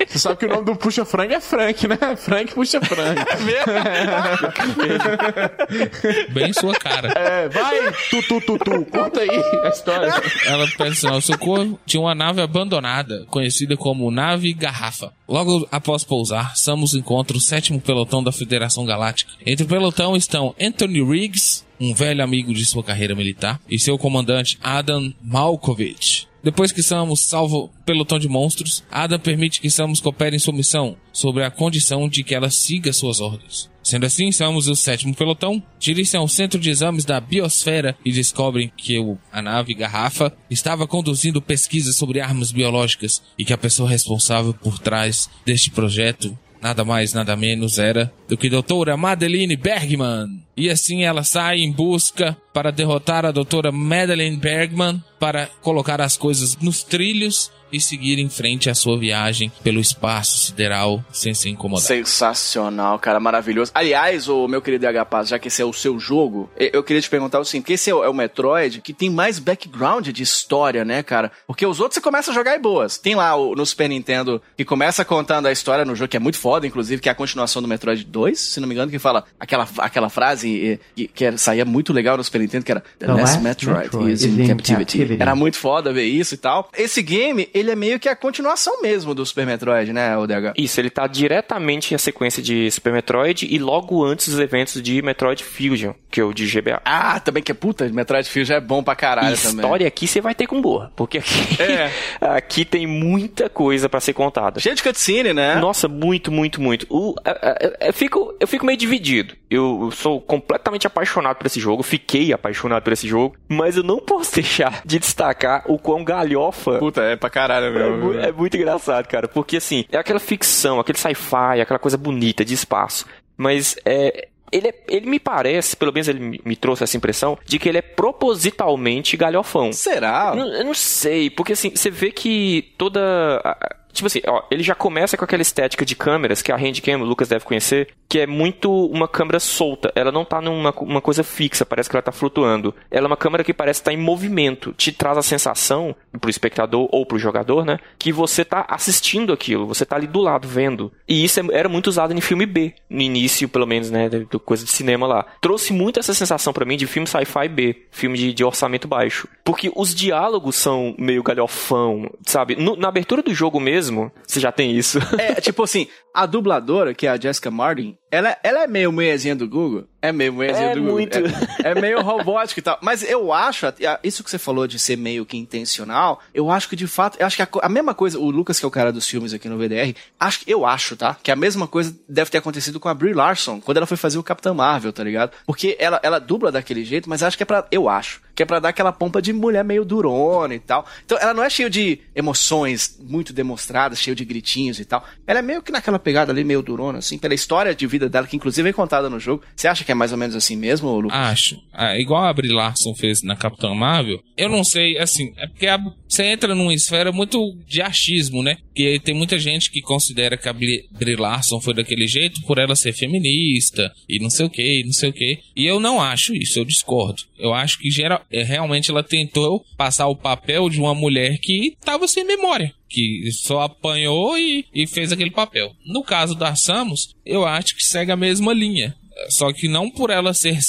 Você sabe que o nome do Puxa Frango é Frank, né? Frank Puxa Frango. Bem sua cara. É, vai, tu, tu, tu, tu. Conta aí a história. Ela pede sinal de socorro. Tinha uma nave abandonada, conhecida como Nave Garrafa. Logo após pousar, Samus encontra o sétimo pelotão da Federação Galáctica. Entre o pelotão estão Anthony Riggs, um velho amigo de sua carreira militar, e seu comandante Adam Malkovich. Depois que Samus o pelotão de monstros, Adam permite que Samus coopere em sua missão, sobre a condição de que ela siga suas ordens. Sendo assim, Samus e o sétimo pelotão dirigem ao centro de exames da biosfera e descobrem que o, a nave Garrafa estava conduzindo pesquisas sobre armas biológicas e que a pessoa responsável por trás deste projeto nada mais, nada menos era do que doutora Madeline Bergman. E assim ela sai em busca para derrotar a doutora Madeline Bergman para colocar as coisas nos trilhos e seguir em frente à sua viagem pelo espaço sideral sem se incomodar. Sensacional, cara, maravilhoso. Aliás, o meu querido DH Paz, já que esse é o seu jogo, eu queria te perguntar assim, porque esse é o, é o Metroid que tem mais background de história, né, cara? Porque os outros você começa a jogar em boas. Tem lá o, no Super Nintendo que começa contando a história no jogo, que é muito foda, inclusive, que é a continuação do Metroid 2, se não me engano, que fala aquela, aquela frase que, que era- saía muito legal no Super Nintendo, que era The, last, Metroid, is in, captivity. Era muito foda ver isso e tal. Esse game, ele é meio que a continuação mesmo do Super Metroid, né, o DH? Isso, ele tá diretamente a sequência de Super Metroid e logo antes dos eventos de Metroid Fusion, que é o de GBA. Ah, também que é puta, Metroid Fusion é bom pra caralho também. História aqui você vai ter com boa, porque aqui, É. aqui tem muita coisa pra ser contada. Cheio de cutscene, né? Nossa, muito, muito, muito. O, a- a- eu, fico, eu fico meio dividido. Eu, sou completamente apaixonado por esse jogo, fiquei apaixonado por esse jogo, mas eu não posso deixar de destacar o quão galhofa Puta, é pra caralho é, mesmo. mu- é muito engraçado, cara. Porque, assim, é aquela ficção, aquele sci-fi, aquela coisa bonita de espaço. Mas é. Ele, é- ele me parece, pelo menos ele me- trouxe essa impressão, de que ele é propositalmente galhofão. Será? Eu não- eu não sei, porque assim, você vê que toda. a- Tipo assim, ó, ele já começa com aquela estética de câmeras que a Handcam, o Lucas deve conhecer, que é muito uma câmera solta. Ela não tá numa uma coisa fixa, parece que ela tá flutuando. Ela é uma câmera que parece estar em movimento. Te traz a sensação, pro espectador ou pro jogador, né, que você tá assistindo aquilo, você tá ali do lado vendo. E isso é- era muito usado em filme B, no início, pelo menos, né, coisa de cinema lá. Trouxe muito essa sensação pra mim de filme sci-fi B, filme de, de orçamento baixo. Porque os diálogos são meio galhofão, sabe? No- na abertura do jogo mesmo, você já tem isso. É, tipo assim, a dubladora, que é a Jessica Martin, ela, ela é meio mulherzinha do Google. É meio mulherzinha É do Google. muito. É, é meio robótico e tal. Mas eu acho, isso que você falou de ser meio que intencional, eu acho que de fato, eu acho que a, a mesma coisa, o Lucas, que é o cara dos filmes aqui no VDR, acho, que- eu acho, tá? Que a mesma coisa deve ter acontecido com a Brie Larson, quando ela foi fazer o Capitão Marvel, tá ligado? Porque ela, ela dubla daquele jeito, mas acho que é pra, eu acho, que é pra dar aquela pompa de mulher meio durona e tal. Então ela não é cheia de emoções muito demonstradas, cheia de gritinhos e tal. Ela é meio que naquela pegada ali, meio durona, assim, pela história de vida dela, que inclusive é contada no jogo. Você acha que é mais ou menos assim mesmo, Lucas? Acho. Ah, igual a Brie Larson fez na Capitã Marvel, eu não sei, assim, é porque a- você entra numa esfera muito de achismo, né? Que tem muita gente que considera que a Brie Larson foi daquele jeito por ela ser feminista e não sei o que, não sei o que. E eu não acho isso, eu discordo. Eu acho que geral, é, realmente ela tentou passar o papel de uma mulher que tava sem memória. Que só apanhou e, e fez aquele papel. No caso da Samus, eu acho que segue a mesma linha. Só que não por ela ser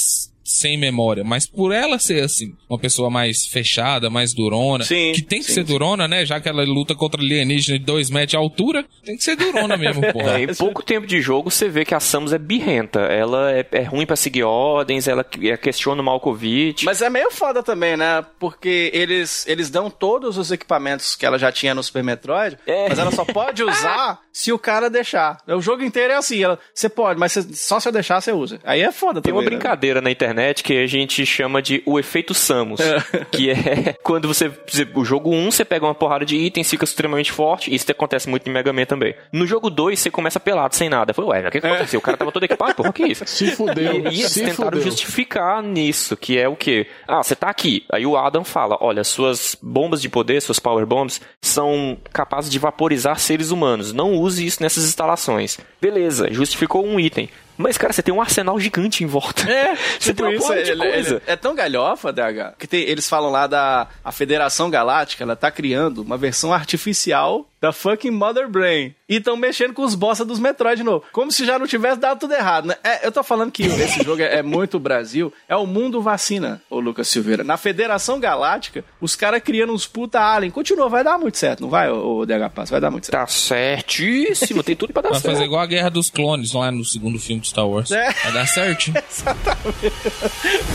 sem memória, mas por ela ser assim, uma pessoa mais fechada, mais durona, Sim, que tem que sim, ser durona, né? Já que ela luta contra alienígena de 2 metros de altura, tem que ser durona mesmo, porra. É, em pouco tempo de jogo, você vê que a Samus é birrenta. Ela é, é ruim pra seguir ordens, ela que- questiona o Malkovich. Mas é meio foda também, né? Porque eles, eles dão todos os equipamentos que ela já tinha no Super Metroid, É. mas ela só pode usar se o cara deixar. O jogo inteiro é assim, ela- você pode, mas você- só se eu deixar, você usa. Aí é foda Tem também. uma né? brincadeira na internet que a gente chama de o efeito Samus. que é quando você, O jogo 1, você pega uma porrada de itens, fica extremamente forte. Isso acontece muito em Mega Man também. No jogo 2, você começa pelado, sem nada. Falei, ué, mas o que, que aconteceu? O cara tava todo equipado, porra, o que é isso? Se fudeu. E eles se tentaram fudeu. justificar nisso, que é o quê? Ah, você tá aqui. Aí o Adam fala: olha, suas bombas de poder, suas power bombs, são capazes de vaporizar seres humanos. Não use isso nessas instalações. Beleza, justificou um item. Mas, cara, você tem um arsenal gigante em volta. É, Você tipo tem uma isso, ele- coisa. ele- é tão galhofa, DH, que tem- eles falam lá da a Federação Galáctica, ela tá criando uma versão artificial da fucking Mother Brain. E estão mexendo com os bossa dos Metroid de novo. Como se já não tivesse dado tudo errado, né? É, eu tô falando que esse jogo é, é muito Brasil. É o mundo vacina, ô Lucas Silveira. Na Federação Galáctica, os caras criando uns puta alien. Continua, vai dar muito certo, não vai, ô, ô DH Pass? Vai dar muito certo. Tá certíssimo, tem tudo pra dar Vai certo. fazer igual a Guerra dos Clones lá no segundo filme de Star Wars. É. Vai dar certo.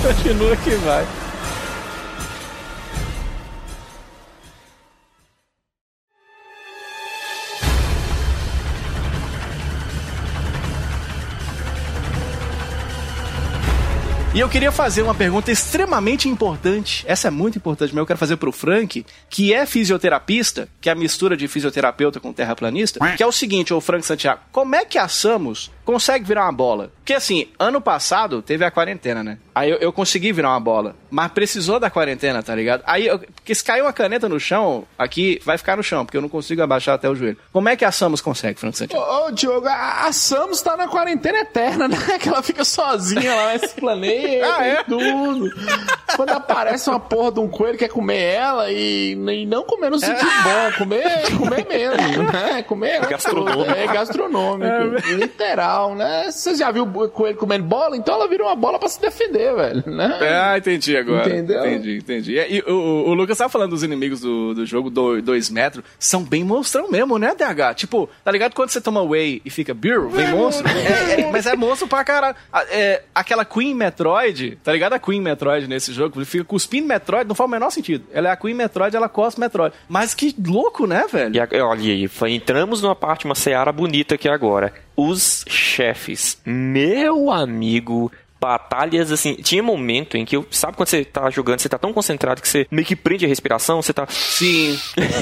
Continua que vai. E eu queria fazer uma pergunta extremamente importante. Essa é muito importante, mas eu quero fazer pro Frank, que é fisioterapista, que é a mistura de fisioterapeuta com terraplanista, que é o seguinte, ô Frank Santiago, como é que a Samus consegue virar uma bola? Porque assim, ano passado teve a quarentena, né? Aí eu, eu consegui virar uma bola, mas precisou da quarentena, tá ligado? Aí, eu, porque se cair uma caneta no chão, aqui vai ficar no chão, porque eu não consigo abaixar até o joelho. Como é que a Samus consegue, Santiago? Ô, ô, Diogo, a, a Samus tá na quarentena eterna, né? Que ela fica sozinha lá nesse planeta Ah, é? e tudo. Quando aparece uma porra de um coelho que quer comer ela e, e não comer no sentido bom, comer, comer mesmo, né? Comer Gastronômico. É gastronômico, literal, né? Você já viu o coelho comendo bola? Então ela virou uma bola pra se defender, velho, né? Ah, entendi agora. Entendeu? Entendi, entendi. E, e o, o- Lucas tava falando dos inimigos do, do jogo 2 metros. São bem monstrão mesmo, né, DH? Tipo, tá ligado quando você toma whey e fica beer? Vem monstro? É, é, mas é monstro pra caralho. A- é, aquela Queen Metroid, tá ligado? A Queen Metroid nesse jogo, ele fica cuspindo Metroid, não faz o menor sentido. Ela é a Queen Metroid, ela cospe Metroid. Mas que louco, né, velho? E a- olha aí, entramos numa parte, uma seara bonita aqui agora. Os chefes. Meu amigo. Batalhas assim. Tinha momento em que eu. Sabe quando você tá jogando, você tá tão concentrado que você meio que prende a respiração, você tá. Sim.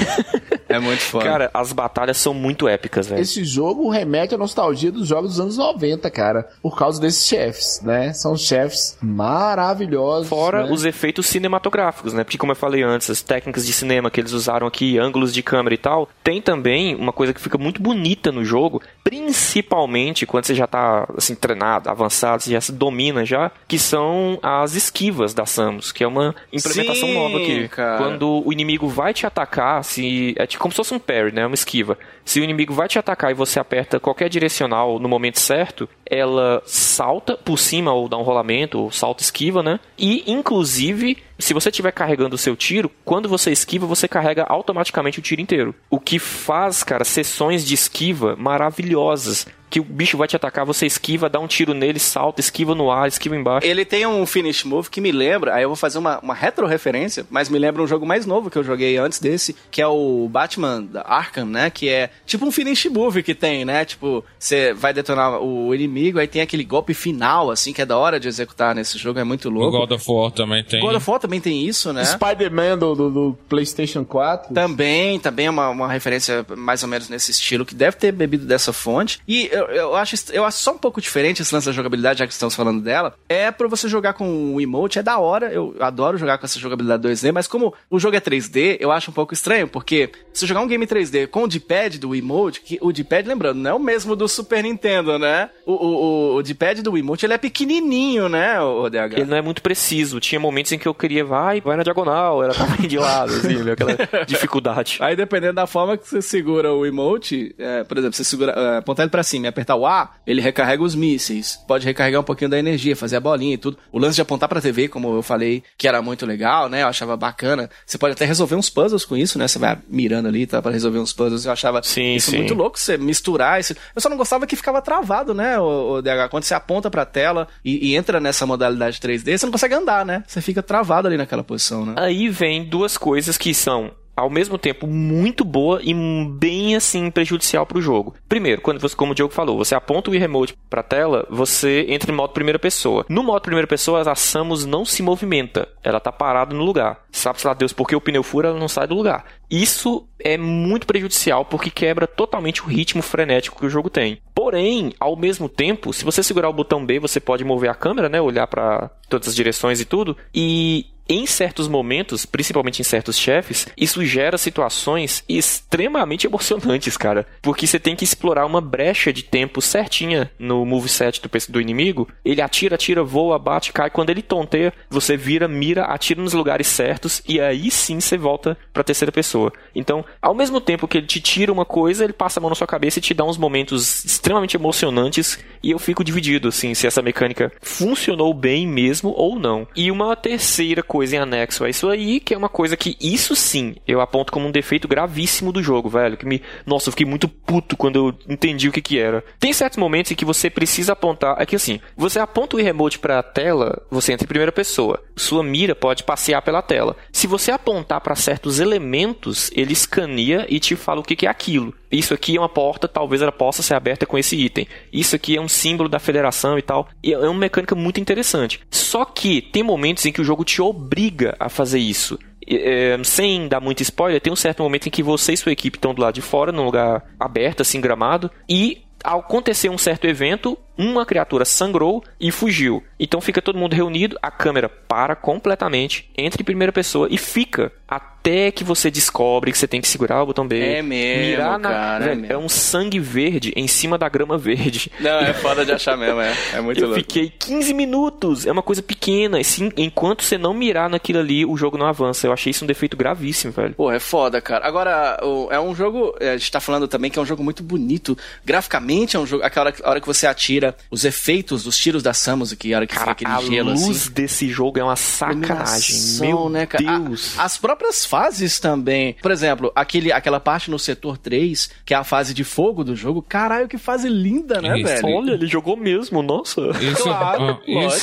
é muito foda. Cara, as batalhas são muito épicas, velho. Esse jogo remete à nostalgia dos jogos dos anos 90, cara. Por causa desses chefes, né? São chefes maravilhosos. Fora né? os efeitos cinematográficos, né? Porque, como eu falei antes, as técnicas de cinema que eles usaram aqui, ângulos de câmera e tal, tem também uma coisa que fica muito bonita no jogo, principalmente quando você já tá, assim, treinado, avançado, você já se domina já, que são as esquivas da Samus, que é uma implementação Sim, nova aqui. cara. Quando o inimigo vai te atacar, se é tipo como se fosse um parry, né? Uma esquiva. Se o inimigo vai te atacar e você aperta qualquer direcional no momento certo, ela salta por cima ou dá um rolamento, ou salta esquiva, né? E inclusive, se você estiver carregando o seu tiro, quando você esquiva, você carrega automaticamente o tiro inteiro. O que faz, cara, sessões de esquiva maravilhosas. Que o bicho vai te atacar, você esquiva, dá um tiro nele, salta, esquiva no ar, esquiva embaixo. Ele tem um finish move que me lembra, aí eu vou fazer uma, uma retro-referência, mas me lembra um jogo mais novo que eu joguei antes desse, que é o Batman da Arkham, né? Que é tipo um finish move que tem, né? Tipo, você vai detonar o inimigo, aí tem aquele golpe final, assim, que é da hora de executar nesse jogo, é muito O louco. God of War também tem. God of War também tem isso, né? Spider-Man do, do, do PlayStation 4. Também, também é uma, uma referência mais ou menos nesse estilo, que deve ter bebido dessa fonte. E eu, eu, acho, eu acho só um pouco diferente esse lance da jogabilidade, já que estamos falando dela. É pra você jogar com o emote, é da hora. Eu adoro jogar com essa jogabilidade 2D, mas como o jogo é 3D, eu acho um pouco estranho, porque se jogar um game 3D com o D-pad do emote, que o D-pad, lembrando, não é o mesmo do Super Nintendo, né? O, o, o, o D-pad do emote, ele é pequenininho, né, o DH? Ele não é muito preciso. Tinha momentos em que eu queria, vai, vai na diagonal, era tava de lado, assim, meio aquela dificuldade. Aí, dependendo da forma que você segura o emote, é, por exemplo, você segura, é, apontar ele pra cima e apertar o A, ele recarrega os mísseis. Pode recarregar um pouquinho da energia, fazer a bolinha e tudo. O lance de apontar pra TV, como eu falei, que era muito legal, né? Eu achava bacana. Você pode até resolver uns puzzles com isso, né? Você vai mirando ali, tá? Pra resolver uns puzzles. Eu achava Sim, isso sim. muito louco, você misturar isso. Eu só não gostava que ficava travado, né, o, DH? Quando você aponta pra tela e, e entra nessa modalidade 3D, você não consegue andar, né? Você fica travado ali naquela posição, né? Aí vem duas coisas que são ao mesmo tempo muito boa e bem assim prejudicial pro jogo. Primeiro, quando você, como o Diogo falou, você aponta o Wii Remote pra tela, você entra em modo primeira pessoa. No modo primeira pessoa, a Samus não se movimenta, ela tá parada no lugar. Sabe-se lá Deus porque o pneu fura, ela não sai do lugar. Isso é muito prejudicial porque quebra totalmente o ritmo frenético que o jogo tem. Porém, ao mesmo tempo, se você segurar o botão B, você pode mover a câmera, né, olhar para todas as direções e tudo, e em certos momentos, principalmente em certos chefes, isso gera situações extremamente emocionantes, cara. Porque você tem que explorar uma brecha de tempo certinha no moveset do, do inimigo. Ele atira, atira, voa, bate, cai. Quando ele tonteia, você vira, mira, atira nos lugares certos e aí sim você volta pra terceira pessoa. Então, ao mesmo tempo que ele te tira uma coisa, ele passa a mão na sua cabeça e te dá uns momentos extremamente emocionantes e eu fico dividido, assim, se essa mecânica funcionou bem mesmo ou não. E uma terceira coisa em anexo a isso aí, que é uma coisa que isso sim eu aponto como um defeito gravíssimo do jogo, velho. Que me. Nossa, eu fiquei muito puto quando eu entendi o que que era. Tem certos momentos em que você precisa apontar. É que assim, você aponta o remote pra tela, você entra em primeira pessoa. Sua mira pode passear pela tela. Se você apontar para certos elementos, ele escaneia e te fala o que que é aquilo. Isso aqui é uma porta, talvez ela possa ser aberta com esse item. Isso aqui é um símbolo da federação e tal. E é uma mecânica muito interessante. Só que tem momentos em que o jogo te obriga a fazer isso. É, sem dar muito spoiler, tem um certo momento em que você e sua equipe estão do lado de fora, num lugar aberto, assim, gramado, e ao acontecer um certo evento, uma criatura sangrou e fugiu. Então fica todo mundo reunido, a câmera para completamente, entra em primeira pessoa e fica até que você descobre que você tem que segurar o botão B. É mesmo, mirar na, cara, é é um sangue verde em cima da grama verde. Não, é foda de achar mesmo, é. É muito Eu louco. fiquei 15 minutos. É uma coisa pequena. Assim, enquanto você não mirar naquilo ali, o jogo não avança. Eu achei isso um defeito gravíssimo, velho. Pô, é foda, cara. Agora, é um jogo. é, A gente tá falando também que é um jogo muito bonito. Graficamente é um jogo. Aquela hora, hora que você atira, os efeitos dos tiros da Samus, que a hora que Cara, a aquele gelo luz assim. desse jogo é uma sacanagem. Meu né, cara? A- Deus. as próprias fases também. Por exemplo, aquele, aquela parte no setor 3, que é a fase de fogo do jogo. Caralho, que fase linda, né, Isso. velho? Olha, ele jogou mesmo, nossa. Isso, Claro,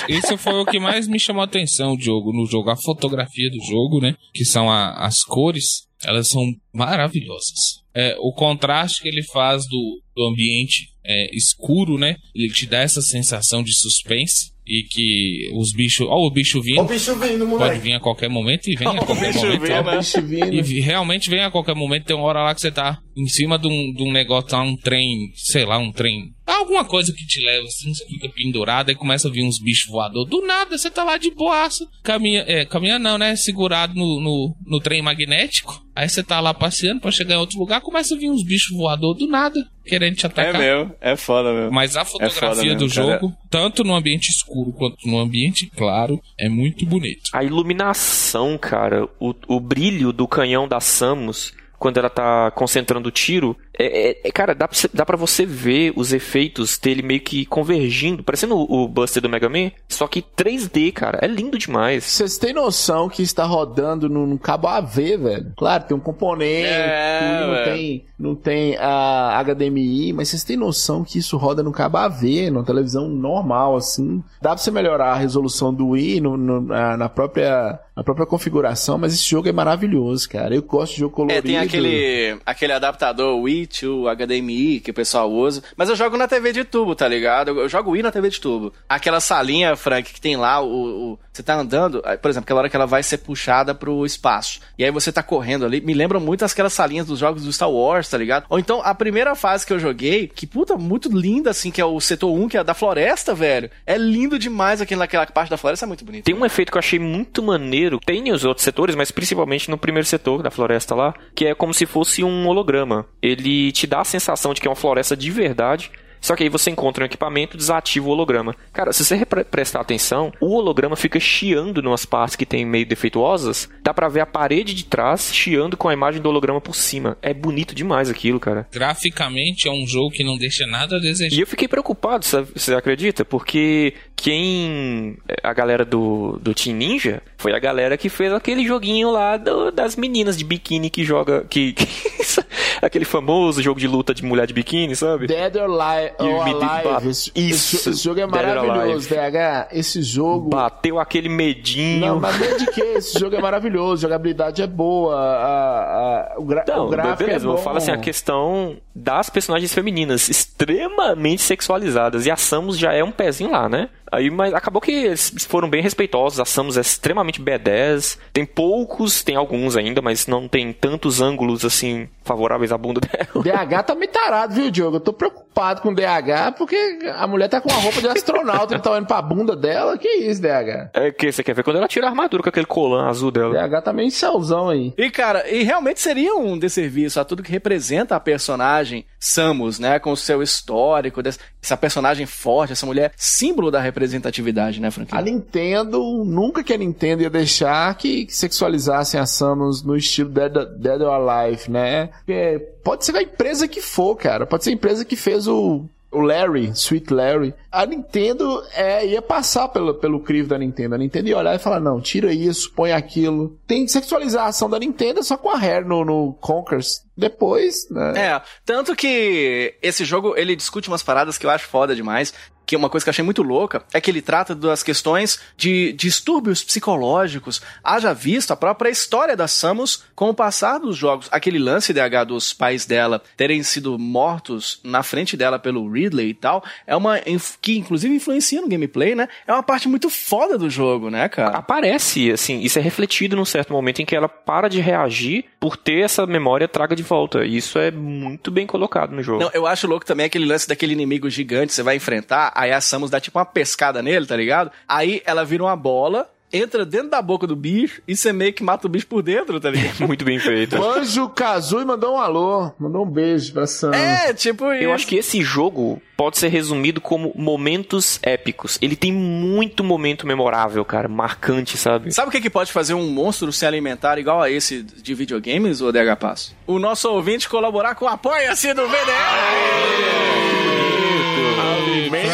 isso foi o que mais me chamou a atenção Diogo, no jogo. A fotografia do jogo, né? Que são a- as cores, elas são maravilhosas. É, o contraste que ele faz do, do ambiente é, escuro, né? Ele te dá essa sensação de suspense. E que os bichos. Ó, o bicho vindo. Ó o bicho vindo, Pode moleque. vir a qualquer momento e vem a qualquer momento. vindo, ó. né? Bicho vindo. E realmente vem a qualquer momento. Tem uma hora lá que você tá em cima de um, de um negócio, lá, um trem, sei lá, um trem. Alguma coisa que te leva assim, você fica pendurado e começa a vir uns bichos voadores. Do nada, você tá lá de boaça. Caminha, é, caminha não, né? Segurado no, no, no trem magnético. Aí você tá lá passeando pra chegar em outro lugar, começa a vir uns bichos voadores do nada, querendo te É atacar. meu, é foda mesmo. Mas a foda fotografia mesmo, do cara. jogo, tanto no ambiente escuro quanto no ambiente claro, é muito bonito. A iluminação, cara, o, o brilho do canhão da Samus quando ela tá concentrando o tiro, é, é- é- cara, dá pra, você- dá pra você ver os efeitos dele meio que convergindo, parecendo o, o Buster do Mega Man, só que 3D, cara, é lindo demais. Vocês têm noção que está rodando no, no cabo AV, velho? Claro, tem um componente, É, não tem, não tem a HDMI, mas vocês têm noção que isso roda no cabo AV, numa televisão normal, assim. Dá pra você melhorar a resolução do Wii no- no- na, na própria, na própria configuração, mas esse jogo é maravilhoso, cara. Eu gosto de jogo colorido. É, tem aquele, aquele adaptador Wii to HDMI que o pessoal usa. Mas eu jogo na TV de tubo, tá ligado? Eu, eu jogo Wii na TV de tubo. Aquela salinha, Frank, que tem lá, o, o- você tá andando, por exemplo, aquela hora que ela vai ser puxada pro espaço. E aí você tá correndo ali. Me lembra muito aquelas salinhas dos jogos do Star Wars, tá ligado? Ou então a primeira fase que eu joguei, que puta, muito linda, assim, que é o setor 1, que é da floresta, velho. É lindo demais aquele, aquela parte da floresta, é muito bonito. Tem um efeito que eu achei muito maneiro, tem nos outros setores, mas principalmente no primeiro setor da floresta lá, que é como se fosse um holograma. Ele te dá a sensação de que é uma floresta de verdade, Só que aí você encontra um equipamento, desativa o holograma. Cara, se você prestar atenção, o holograma fica chiando nas partes que tem meio defeituosas. Dá pra ver a parede de trás chiando com a imagem do holograma por cima. É bonito demais aquilo, cara. Graficamente é um jogo que não deixa nada a desejar. E eu fiquei preocupado, você acredita? Porque quem. A galera do, do Team Ninja foi a galera que fez aquele joguinho lá do- das meninas de biquíni que joga. Que, que- aquele famoso jogo de luta de mulher de biquíni, sabe? Dead or, Alive. ba- Esse, Isso, esse, esse jogo é maravilhoso. DH. Esse jogo. Bateu aquele medinho. Não, mas meio de que? Esse jogo é maravilhoso, a jogabilidade é boa, a, a- o, gra Não, o gráfico beleza, é bom. eu falo assim, a questão das personagens femininas extremamente sexualizadas. E a Samus já é um pezinho lá, né? Aí, mas acabou que eles foram bem respeitosos. A Samus é extremamente B10. Tem poucos, tem alguns ainda, mas não tem tantos ângulos assim favoráveis à bunda dela. DH tá meio tarado, viu, Diogo? Eu tô preocupado com o DH porque a mulher tá com uma roupa de astronauta e tá olhando pra bunda dela. Que isso, DH? É que você quer ver quando ela tira a armadura com aquele colã azul dela. DH tá meio céuzão aí. E, cara, e realmente seria um desserviço a tudo que representa a personagem Samus, né? Com o seu histórico, dessa- essa personagem forte, essa mulher símbolo da representatividade, né, A Franquinho? Nintendo, nunca que a Nintendo ia deixar que, que sexualizassem a Samus no estilo Dead, Dead or Alive, né? Porque pode ser da empresa que for, cara. Pode ser a empresa que fez o, o Larry, Sweet Larry. A Nintendo é, ia passar pelo, pelo crivo da Nintendo. A Nintendo ia olhar e falar, não, tira isso, põe aquilo. Tem que sexualizar a ação da Nintendo só com a Hair no, no Conkers. Depois, né? É, tanto que esse jogo, ele discute umas paradas que eu acho foda demais. Que uma coisa que eu achei muito louca é que ele trata das questões de distúrbios psicológicos. Haja visto a própria história da Samus com o passar dos jogos. Aquele lance DH dos pais dela terem sido mortos na frente dela pelo Ridley e tal. É uma. que inclusive influencia no gameplay, né? É uma parte muito foda do jogo, né, cara? Aparece, assim, isso é refletido num certo momento em que ela para de reagir por ter essa memória traga de volta. E isso é muito bem colocado no jogo. Não, eu acho louco também aquele lance daquele inimigo gigante, você vai enfrentar, aí a Samus dá tipo uma pescada nele, tá ligado? Aí ela vira uma bola, entra dentro da boca do bicho e você meio que mata o bicho por dentro, tá ligado? Muito bem feito. Banjo Kazooie mandou um alô, mandou um beijo pra Samus. é, tipo isso. Eu acho que esse jogo pode ser resumido como momentos épicos. Ele tem muito momento memorável, cara, marcante, sabe? Sabe o que, que pode fazer um monstro se alimentar igual a esse de videogames, o DH Passo? O nosso ouvinte colaborar com o Apoia-se do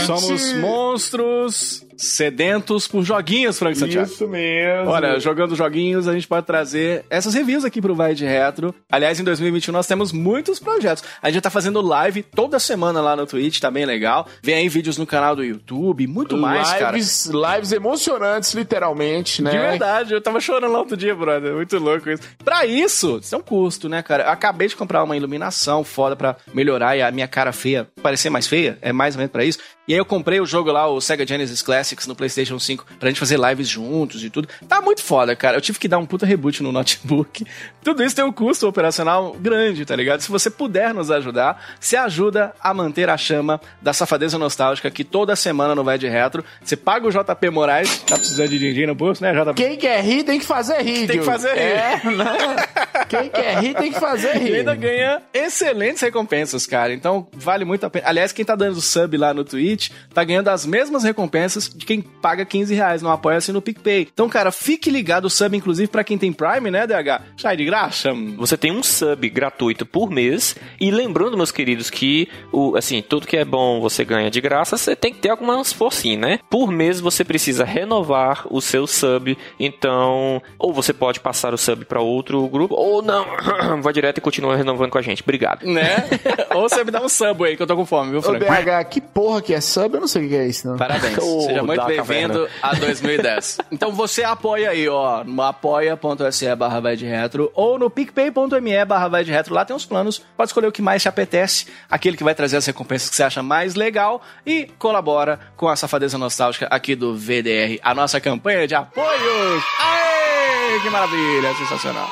Somos monstros sedentos por joguinhos, Frank Santiago. Isso mesmo. Olha, jogando joguinhos, a gente pode trazer essas reviews aqui pro Vai de Retro. Aliás, em 2021 nós temos muitos projetos. A gente tá fazendo live toda semana lá no Twitch, tá bem legal. Vem aí vídeos no canal do YouTube, muito mais, cara. lives, lives emocionantes, literalmente, né? De verdade, eu tava chorando lá outro dia, brother. Muito louco isso. Pra isso, isso é um custo, né, cara? Eu acabei de comprar uma iluminação foda pra melhorar e a minha cara feia parecer mais feia. É mais ou menos pra isso. E aí eu comprei o jogo lá, o Sega Genesis Classics no PlayStation 5, pra gente fazer lives juntos e tudo. Tá muito foda, cara. Eu tive que dar um puta reboot no notebook. Tudo isso tem um custo operacional grande, tá ligado? Se você puder nos ajudar, se ajuda a manter a chama da safadeza nostálgica que toda semana no Vai de Retro. Você paga o JP Moraes, tá precisando de dinheiro no bolso, né, JP? Quem quer rir tem que fazer rir, Tem que fazer rir. É, né? Quem quer rir tem que fazer E rir. ainda ganha excelentes recompensas, cara. Então, vale muito a pena. Aliás, quem tá dando sub lá no Twitch, tá ganhando as mesmas recompensas de quem paga 15 reais no Apoia-se no PicPay. Então, cara, fique ligado, o sub, inclusive, pra quem tem Prime, né, DH? Sai de graça. Você tem um sub gratuito por mês. E lembrando, meus queridos, que o, assim, tudo que é bom você ganha de graça, você tem que ter algumas forcinhas, né? Por mês você precisa renovar o seu sub. Então, ou você pode passar o sub pra outro grupo, ou não, vai direto e continua renovando com a gente. Obrigado. Né? Ou você me dá um sub aí, que eu tô com fome, viu, Ô, Frank? BH, que porra que é sub? Eu não sei o que é isso, não. Parabéns. Ô, Seja muito bem-vindo a 2010. então você apoia aí, ó, no apoia.se barra vai de retro ou no picpay.me barra vai de retro. Lá tem os planos. Pode escolher o que mais te apetece, aquele que vai trazer as recompensas que você acha mais legal e colabora com a safadeza nostálgica aqui do VDR, a nossa campanha de apoios. Aê, que maravilha, sensacional.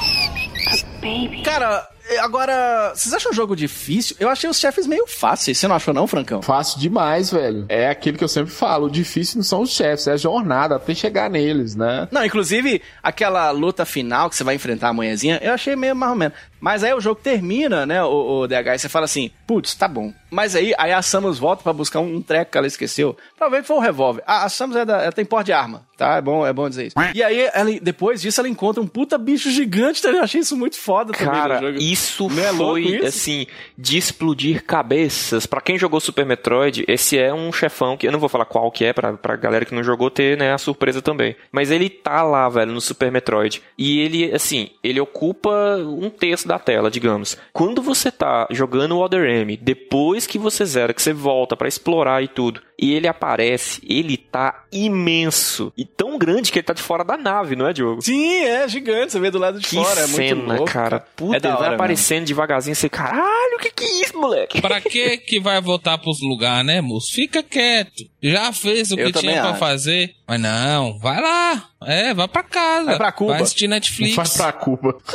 Cara, agora, vocês acham o jogo difícil? Eu achei os chefes meio fáceis. Você não achou não, Francão? Fácil demais, velho. É aquilo que eu sempre falo. O difícil não são os chefes, é a jornada até chegar neles, né? Não, inclusive, aquela luta final que você vai enfrentar a manhãzinha, eu achei meio mais ou menos. Mas aí o jogo termina, né, o, o DH, e você fala assim, putz, tá bom. Mas aí, aí a Samus volta pra buscar um treco que ela esqueceu. Provavelmente foi o revólver. A, a Samus é da, ela tem porte de arma, tá? É bom, é bom dizer isso. E aí, ela, depois disso, ela encontra um puta bicho gigante, tá? Eu achei isso muito foda também Cara, no jogo. isso Não é foi, isso? assim, de explodir cabeças. Pra quem jogou Super Metroid, esse é um chefão que eu não vou falar qual que é, pra, pra galera que não jogou ter, né, a surpresa também. Mas ele tá lá, velho, no Super Metroid. E ele, assim, ele ocupa um terço da tela, digamos. Quando você tá jogando o Other M, depois que você zera, que você volta pra explorar e tudo, e ele aparece, ele tá imenso. E tão grande que ele tá de fora da nave, não é, Diogo? Sim, é gigante, você vê do lado de Que fora, é muito cena, louco. cara. Puta, É ele vai hora aparecendo devagarzinho, você, caralho, o que que é isso, moleque? Pra que que vai voltar pros lugares, né, moço? Fica quieto. Já fez o Eu que tinha pra acho. fazer. Mas não, vai lá. É, vai pra casa. Vai pra Cuba. Vai assistir Netflix. Vai pra Cuba.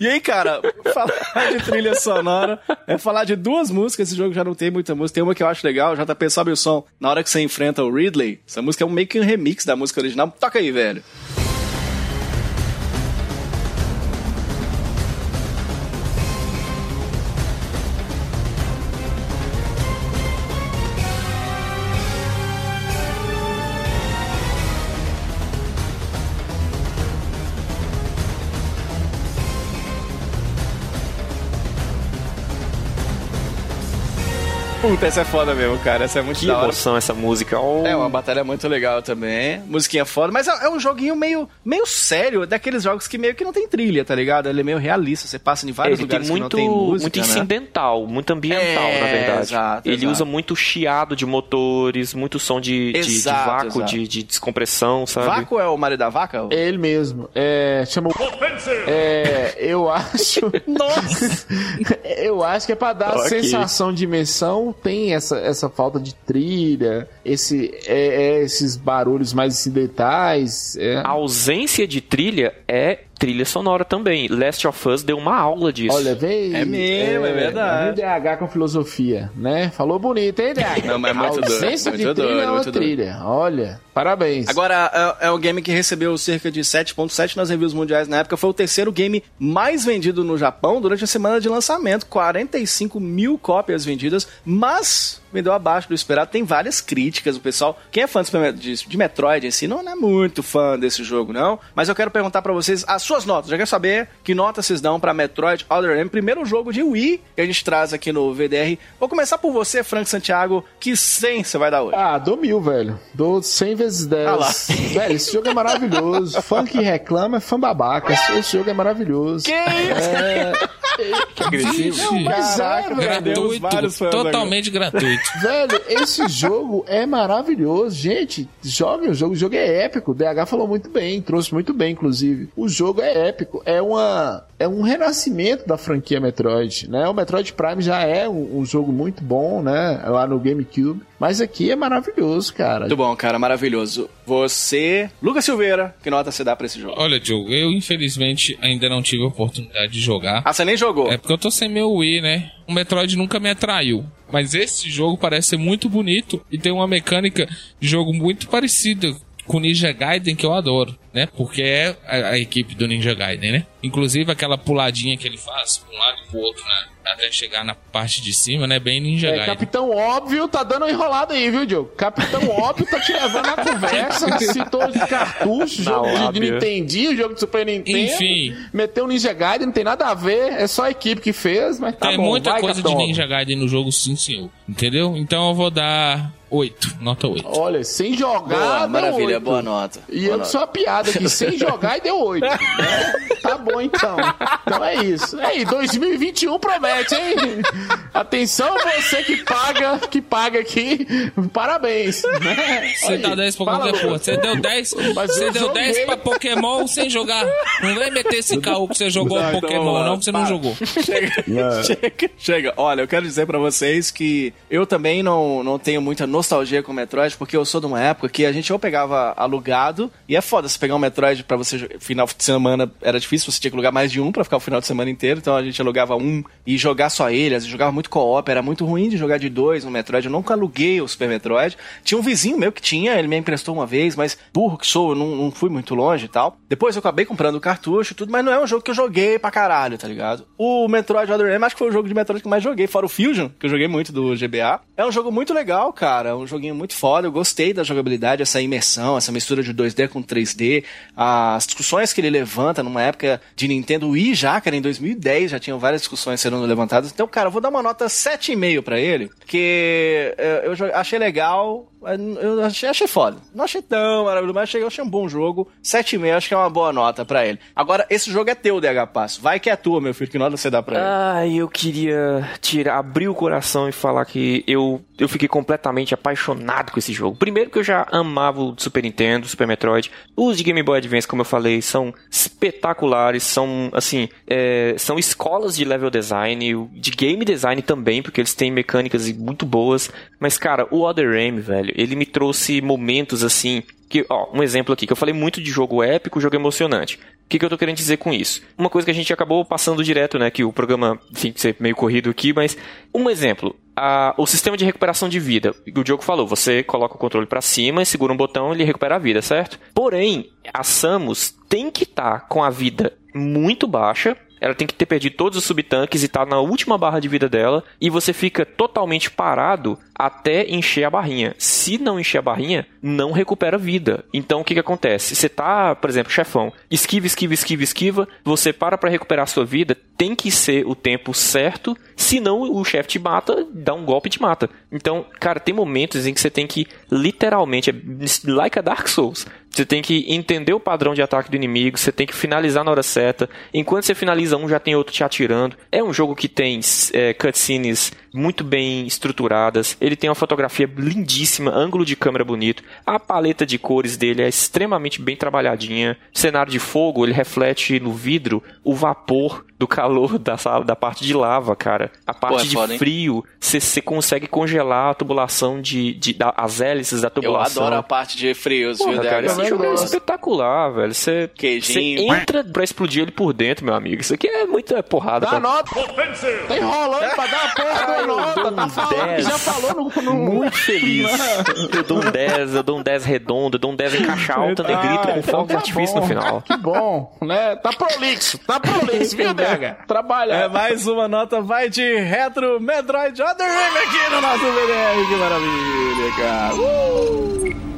E aí, cara, falar de trilha sonora é falar de duas músicas. Esse jogo já não tem muita música. Tem uma que eu acho legal, JP sobe o som. Na hora que você enfrenta o Ridley, essa música é um meio que um remix da música original. Toca aí, velho. Puta, essa é foda mesmo, cara. Essa é muito Que da hora. emoção essa música. Oh. É uma batalha muito legal também. Musiquinha foda. Mas é, é um joguinho meio, meio sério, daqueles jogos que meio que não tem trilha, tá ligado? Ele é meio realista. Você passa em vários ele tem lugares muito, que não tem música, muito né? incidental, muito ambiental, É, na verdade. exato, ele exato. usa muito chiado de motores, muito som de, de- de, Exato, vácuo, exato. de, de descompressão, sabe? Vaco é o marido da vaca? É ele mesmo. É, chama. É, eu acho. Nossa! eu acho que é pra dar Ok. sensação de imersão. Tem essa, essa falta de trilha, esse, é, é esses barulhos mais incidentais. É. A ausência de trilha é trilha sonora também. Last of Us deu uma aula disso. Olha, vem. É mesmo, é verdade. vem DH com filosofia, né? Falou bonito, hein, DH? Não, mas é muito A doido, ausência muito de trilha doido, é uma muito doido. trilha. Olha, parabéns. Agora, é, é o game que recebeu cerca de 7.7 nas reviews mundiais na época. Foi o terceiro game mais vendido no Japão durante a semana de lançamento. 45 mil cópias vendidas, mas vendeu abaixo do esperado. Tem várias críticas. O pessoal, quem é fã de, de, Metroid em si, não é muito fã desse jogo, não. Mas eu quero perguntar pra vocês as suas notas. Já quero saber que nota vocês dão pra Metroid Other M. Primeiro jogo de Wii que a gente traz aqui no VDR. Vou começar por você, Frank Santiago. Que 100 você vai dar hoje? Ah, dou mil, velho. Dou 100 vezes 10. Ah lá. velho, esse jogo é maravilhoso. fã que reclama é fã babaca. Esse, esse jogo é maravilhoso. Que isso? Caraca, velho. Temos vários gratuito, totalmente gratuito. Velho, esse jogo é maravilhoso. Gente, joga o jogo. O jogo é épico. O DH falou muito bem, trouxe muito bem, inclusive. O jogo é épico. É uma. É um renascimento da franquia Metroid, né? O Metroid Prime já é um, um jogo muito bom, né? Lá no GameCube. Mas aqui é maravilhoso, cara. Muito bom, cara, maravilhoso. Você, Lucas Silveira, que nota você dá pra esse jogo? Olha, Diogo, eu infelizmente ainda não tive a oportunidade de jogar. Ah, você nem jogou? É porque eu tô sem meu Wii, né? O Metroid nunca me atraiu. Mas esse jogo parece ser muito bonito e tem uma mecânica de jogo muito parecida com Ninja Gaiden que eu adoro, né? Porque é a, a equipe do Ninja Gaiden, né? Inclusive aquela puladinha que ele faz pra um lado e pro outro, né? Até chegar na parte de cima, né? Bem Ninja É, Gaiden. Capitão Óbvio tá dando uma enrolada aí, viu, Diogo? Capitão Óbvio tá te levando na conversa, citou de cartucho, Na jogo de lábia. Nintendo, jogo de Super Nintendo. Enfim. Meteu o Ninja Gaiden, não tem nada a ver, é só a equipe que fez, mas tá Tem bom. muita vai, coisa Capitão de Óbvio. Ninja Gaiden no jogo, sim, senhor. Entendeu? Então eu vou dar 8. Nota 8. Olha, sem jogar, Boa, deu maravilha, oito. boa nota. E Boa eu nota. sou uma piada aqui, sem jogar e deu 8. tá bom então. Então é isso. Aí, 2021 promete, hein? Atenção você que paga, que paga aqui. Parabéns. né? Você dá 10 pra qualquer porra. Você deu 10, Mas você eu deu 10 joguei. pra Pokémon sem jogar. Não vem meter esse caô que você jogou Não, então Pokémon, lá. não, que você não Para. jogou. Chega, chega, chega. Olha, eu quero dizer pra vocês que eu também não, não tenho muita nostalgia com o Metroid, porque eu sou de uma época que a gente ou pegava alugado, e é foda você pegar um Metroid pra você. Final de semana era difícil, você tinha que alugar mais de um pra ficar o final de semana inteiro, então a gente alugava um e jogar só ele, às jogava muito co-op, era muito ruim de jogar de dois no Metroid. Eu nunca aluguei o Super Metroid. Tinha um vizinho meu que tinha, ele me emprestou uma vez, mas burro que sou, eu não, não fui muito longe e tal. Depois eu acabei comprando o cartucho e tudo, mas não é um jogo que eu joguei pra caralho, tá ligado? O Metroid Other M acho que foi o jogo de Metroid que mais joguei, fora o Fusion, que eu joguei muito do GBA. É um jogo muito legal, cara. É um joguinho muito foda. Eu gostei da jogabilidade, essa imersão, essa mistura de 2D com 3D. As discussões que ele levanta numa época de Nintendo Wii já, cara, em 2010 já tinham várias discussões sendo levantadas. Então, cara, eu vou dar uma nota 7,5 pra ele, porque eh, eu achei legal, eu achei, achei foda. Não achei tão maravilhoso, mas achei, achei um bom jogo. 7,5 acho que é uma boa nota pra ele. Agora, esse jogo é teu, DH Passo. Vai que é tua, meu filho. Que nota você dá pra ele? Ai, eu queria tirar, abrir o coração e falar que eu, eu fiquei completamente apaixonado com esse jogo. Primeiro que eu já amava o Super Nintendo, Super Metroid. Os de Game Boy Advance, como eu falei, são espetaculares, são, assim, é, são escolas de level design, de game design também, porque eles têm mecânicas muito boas. Mas, cara, o Other M, velho, ele me trouxe momentos, assim, que, ó, um exemplo aqui, que eu falei muito de jogo épico, jogo emocionante. O que, que eu tô querendo dizer com isso? Uma coisa que a gente acabou passando direto, né? Que o programa, enfim, que ser meio corrido aqui, mas um exemplo. A, o sistema de recuperação de vida. O Diogo falou, você coloca o controle pra cima e segura um botão ele recupera a vida, certo? Porém, a Samus tem que estar com a vida muito baixa. Ela tem que ter perdido todos os subtanques e tá na última barra de vida dela. E você fica totalmente parado até encher a barrinha. Se não encher a barrinha, não recupera vida. Então o que, que acontece? Você tá, por exemplo, chefão, esquiva, esquiva, esquiva, esquiva. Você para pra recuperar a sua vida, tem que ser o tempo certo. Senão o chefe te mata, dá um golpe e te mata. Então, cara, tem momentos em que você tem que literalmente, é like a Dark Souls. Você tem que entender o padrão de ataque do inimigo, você tem que finalizar na hora certa. Enquanto você finaliza um, já tem outro te atirando. É um jogo que tem é, cutscenes muito bem estruturadas. Ele tem uma fotografia lindíssima, ângulo de câmera bonito. A paleta de cores dele é extremamente bem trabalhadinha. Cenário de fogo, ele reflete no vidro o vapor do calor da sala, da parte de lava, cara. A parte Pô, é de foda, frio, você consegue congelar a tubulação de, de da- as hélices da Eu tubulação. adoro a parte de frios, Porra, viu, cara, DH? esse jogo é espetacular, velho. Você entra pra explodir ele por dentro, meu amigo. Isso aqui é muita porrada. Dá pra- nota. Tá enrolando pra dar a porra nota. Tá falando, 10. já falou no... no... Muito feliz. eu dou um 10, eu dou um 10 redondo, eu dou um 10 em caixa alta, negrito, com então fogo de tá artifício bom. no final. Que bom, né? Tá prolixo, tá prolixo, viu, DH? Trabalha. É, mais uma nota vai de Retro Metroid Other M aqui no nosso VDR. Que maravilha, cara. Uh!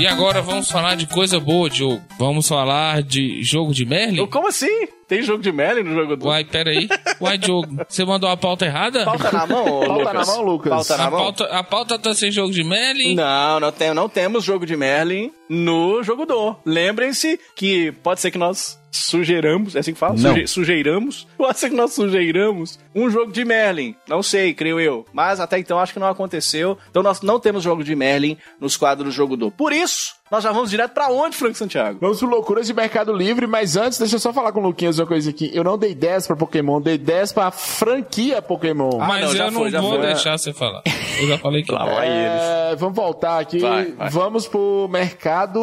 E agora vamos falar de coisa boa, Diogo. Vamos falar de jogo de Merlin? Como assim? Tem jogo de Merlin no jogo do... Uai, peraí. Uai, Diogo, você mandou a pauta errada? Pauta na mão, ô, Pauta Lucas? na mão, Lucas. Pauta na a, mão? pauta, a pauta tá sem jogo de Merlin? Não, não, tem, não temos jogo de Merlin no jogo do. Lembrem-se que pode ser que nós sugeiramos, é assim que fala? Não. Suje- sugeiramos? Pode ser que nós sugeiramos um jogo de Merlin. Não sei, creio eu. Mas até então acho que não aconteceu. Então nós não temos jogo de Merlin nos quadros do jogo do. Por isso, nós já vamos direto pra onde, Franco Santiago? Vamos pro Loucuras de Mercado Livre, mas antes, deixa eu só falar com o Luquinhas uma coisa aqui. Eu não dei 10 pra Pokémon, dei 10 pra franquia Pokémon. Mas não, já eu não foi, já vou foi. deixar você falar. Eu já falei que Lá vai eles. É, vamos voltar aqui. Vai, vai. Vamos pro mercado.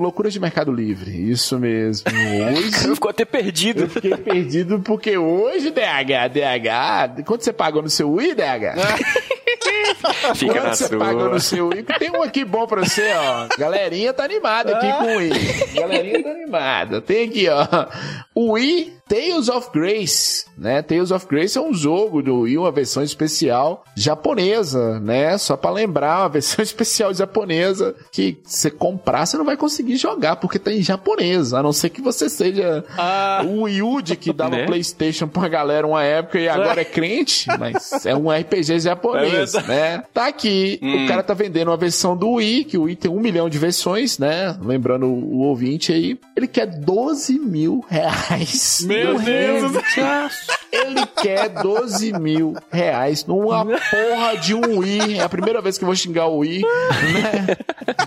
Loucuras de Mercado Livre. Isso mesmo. Hoje. Ficou até perdido. Eu fiquei perdido porque hoje, DH, DH. Quanto você pagou no seu Wii, DH? Fica Quanto na você sua. pagou no seu Wii? Tem um aqui bom pra você, ó. Galerinha tá animada aqui com o Wii. Galerinha tá animada. Tem aqui, ó. O Wii Tales of Grace, né? Tales of Grace é um jogo do Wii, uma versão especial japonesa, né? Só pra lembrar, uma versão especial japonesa que você comprar, você não vai conseguir jogar, porque tá em japonês, a não ser que você seja o Yuji que dava Né? Playstation pra galera uma época e agora é crente, mas é um RPG japonês, É né? Tá aqui, o cara tá vendendo uma versão do Wii, que o Wii tem um milhão de versões, né? Lembrando o ouvinte aí, ele quer 12 mil reais. Reais. Meu Deus. Ele quer 12 mil reais numa porra de um Wii. É a primeira vez que eu vou xingar o Wii, né?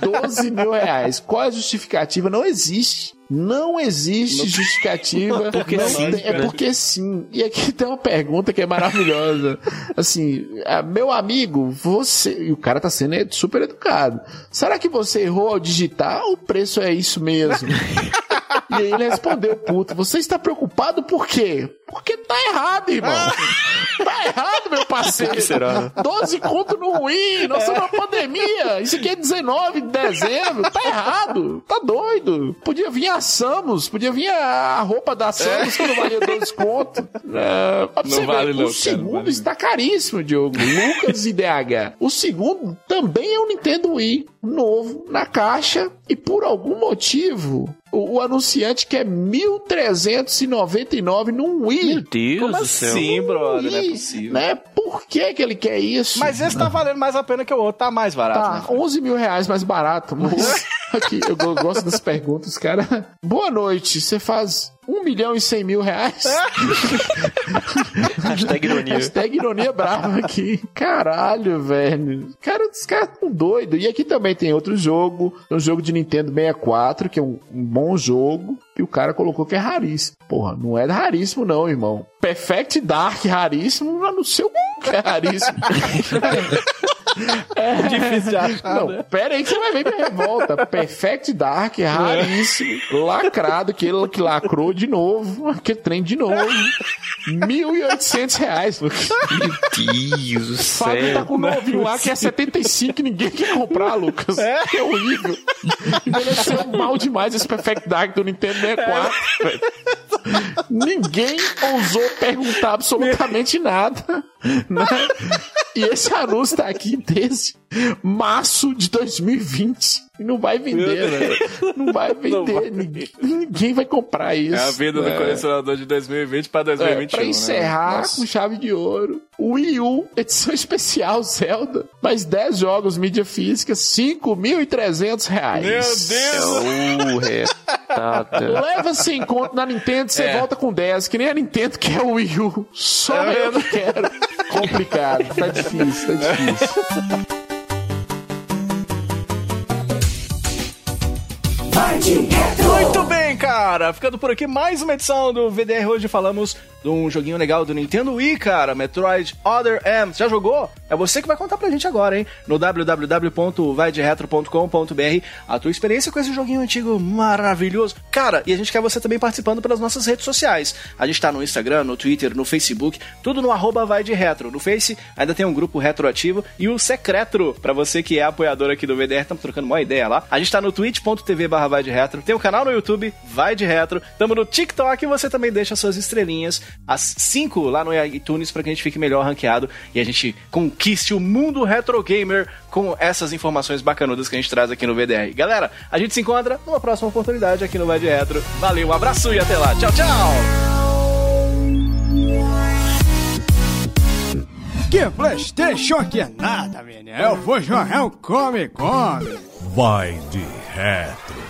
12 mil reais. Qual é a justificativa? Não existe. Não existe justificativa. Porque Não sim, tem- é né? porque sim. E aqui tem uma pergunta que é maravilhosa. Assim, meu amigo, você. E o cara tá sendo super educado. Será que você errou ao digitar? O preço é isso mesmo. E aí ele respondeu, puto, você está preocupado por quê? Porque tá errado, irmão. Tá errado, meu parceiro. Que será? 12 conto no Wii, nós estamos numa pandemia. Isso aqui é 19 de dezembro. Tá errado. Tá doido. Podia vir a Samus, podia vir a roupa da Samus que não valia 12 conto. É, pra Não vale ver, não, o segundo está caríssimo, Diogo. Lucas e DH. O segundo também é um Nintendo Wii novo na caixa e por algum motivo o, o anunciante quer 1.399 num Wii. Meu Deus Como do céu. assim, brother? Não é possível. Né? Por que, que ele quer isso? Mas esse tá valendo mais a pena que o outro, tá mais barato. Tá, né? 11 mil reais mais barato. Mas aqui, eu go- gosto das perguntas, cara. Boa noite, você faz 1 milhão e 100 mil reais? Hashtag ironia. Hashtag ironia brava aqui. Caralho, velho. Cara, os caras tão doidos. E aqui também tem outro jogo. Um jogo de Nintendo 64, que é um, um bom jogo. E o cara colocou que é raríssimo. Porra, não é raríssimo, não, irmão. Perfect Dark raríssimo, não sei o que é raríssimo. É Difícil de achar, Não, né? pera aí que você vai ver minha revolta. Perfect Dark, raríssimo, lacrado, que ele que lacrou de novo, aquele trem de novo. 1.800 reais, Lucas. Deus do O Fábio tá céu. com um novinho lá que é 75 e ninguém quer comprar, Lucas. É, é horrível. Envelheceu mal demais esse Perfect Dark do Nintendo 64. velho. Ninguém ousou perguntar absolutamente nada. né? E esse anúncio tá aqui desde março de 2020. E não vai vender, velho. Não vai vender. Ninguém, ninguém vai comprar isso. É a vida do É. colecionador de 2020 pra É, 2021. pra encerrar né? Com chave de ouro, Wii U, edição especial Zelda, mais 10 jogos, mídia física, 5.300 reais. Meu Deus! Uh, retada. Leva sem conto na Nintendo, você É. volta com 10, que nem a Nintendo quer o Wii U. Só É eu que quero. Complicado, tá difícil, tá difícil. Muito bem, cara. Ficando por aqui mais uma edição do VDR. Hoje falamos de um joguinho legal do Nintendo Wii, cara. Metroid Other M. Já jogou? É você que vai contar pra gente agora, hein? No www.vaideretro.com.br a tua experiência com esse joguinho antigo maravilhoso. Cara, e a gente quer você também participando pelas nossas redes sociais. A gente tá no Instagram, no Twitter, no Facebook, tudo no arroba vai de retro. No Face ainda tem um grupo retroativo e o secreto pra você que é apoiador aqui do VDR. Estamos trocando uma ideia lá. A gente tá no twitch.tv barra vai de retro. Tem o canal no YouTube, vai de retro. Tamo no TikTok e você também deixa suas estrelinhas, as 5 lá no iTunes pra que a gente fique melhor ranqueado e a gente conquiste o mundo retro gamer com essas informações bacanudas que a gente traz aqui no VDR. Galera, a gente se encontra numa próxima oportunidade aqui no Vai de Retro. Valeu, um abraço e até lá. Tchau, tchau! Que Playstation que é nada, menino. Eu vou jogar um come, come. Vai de Retro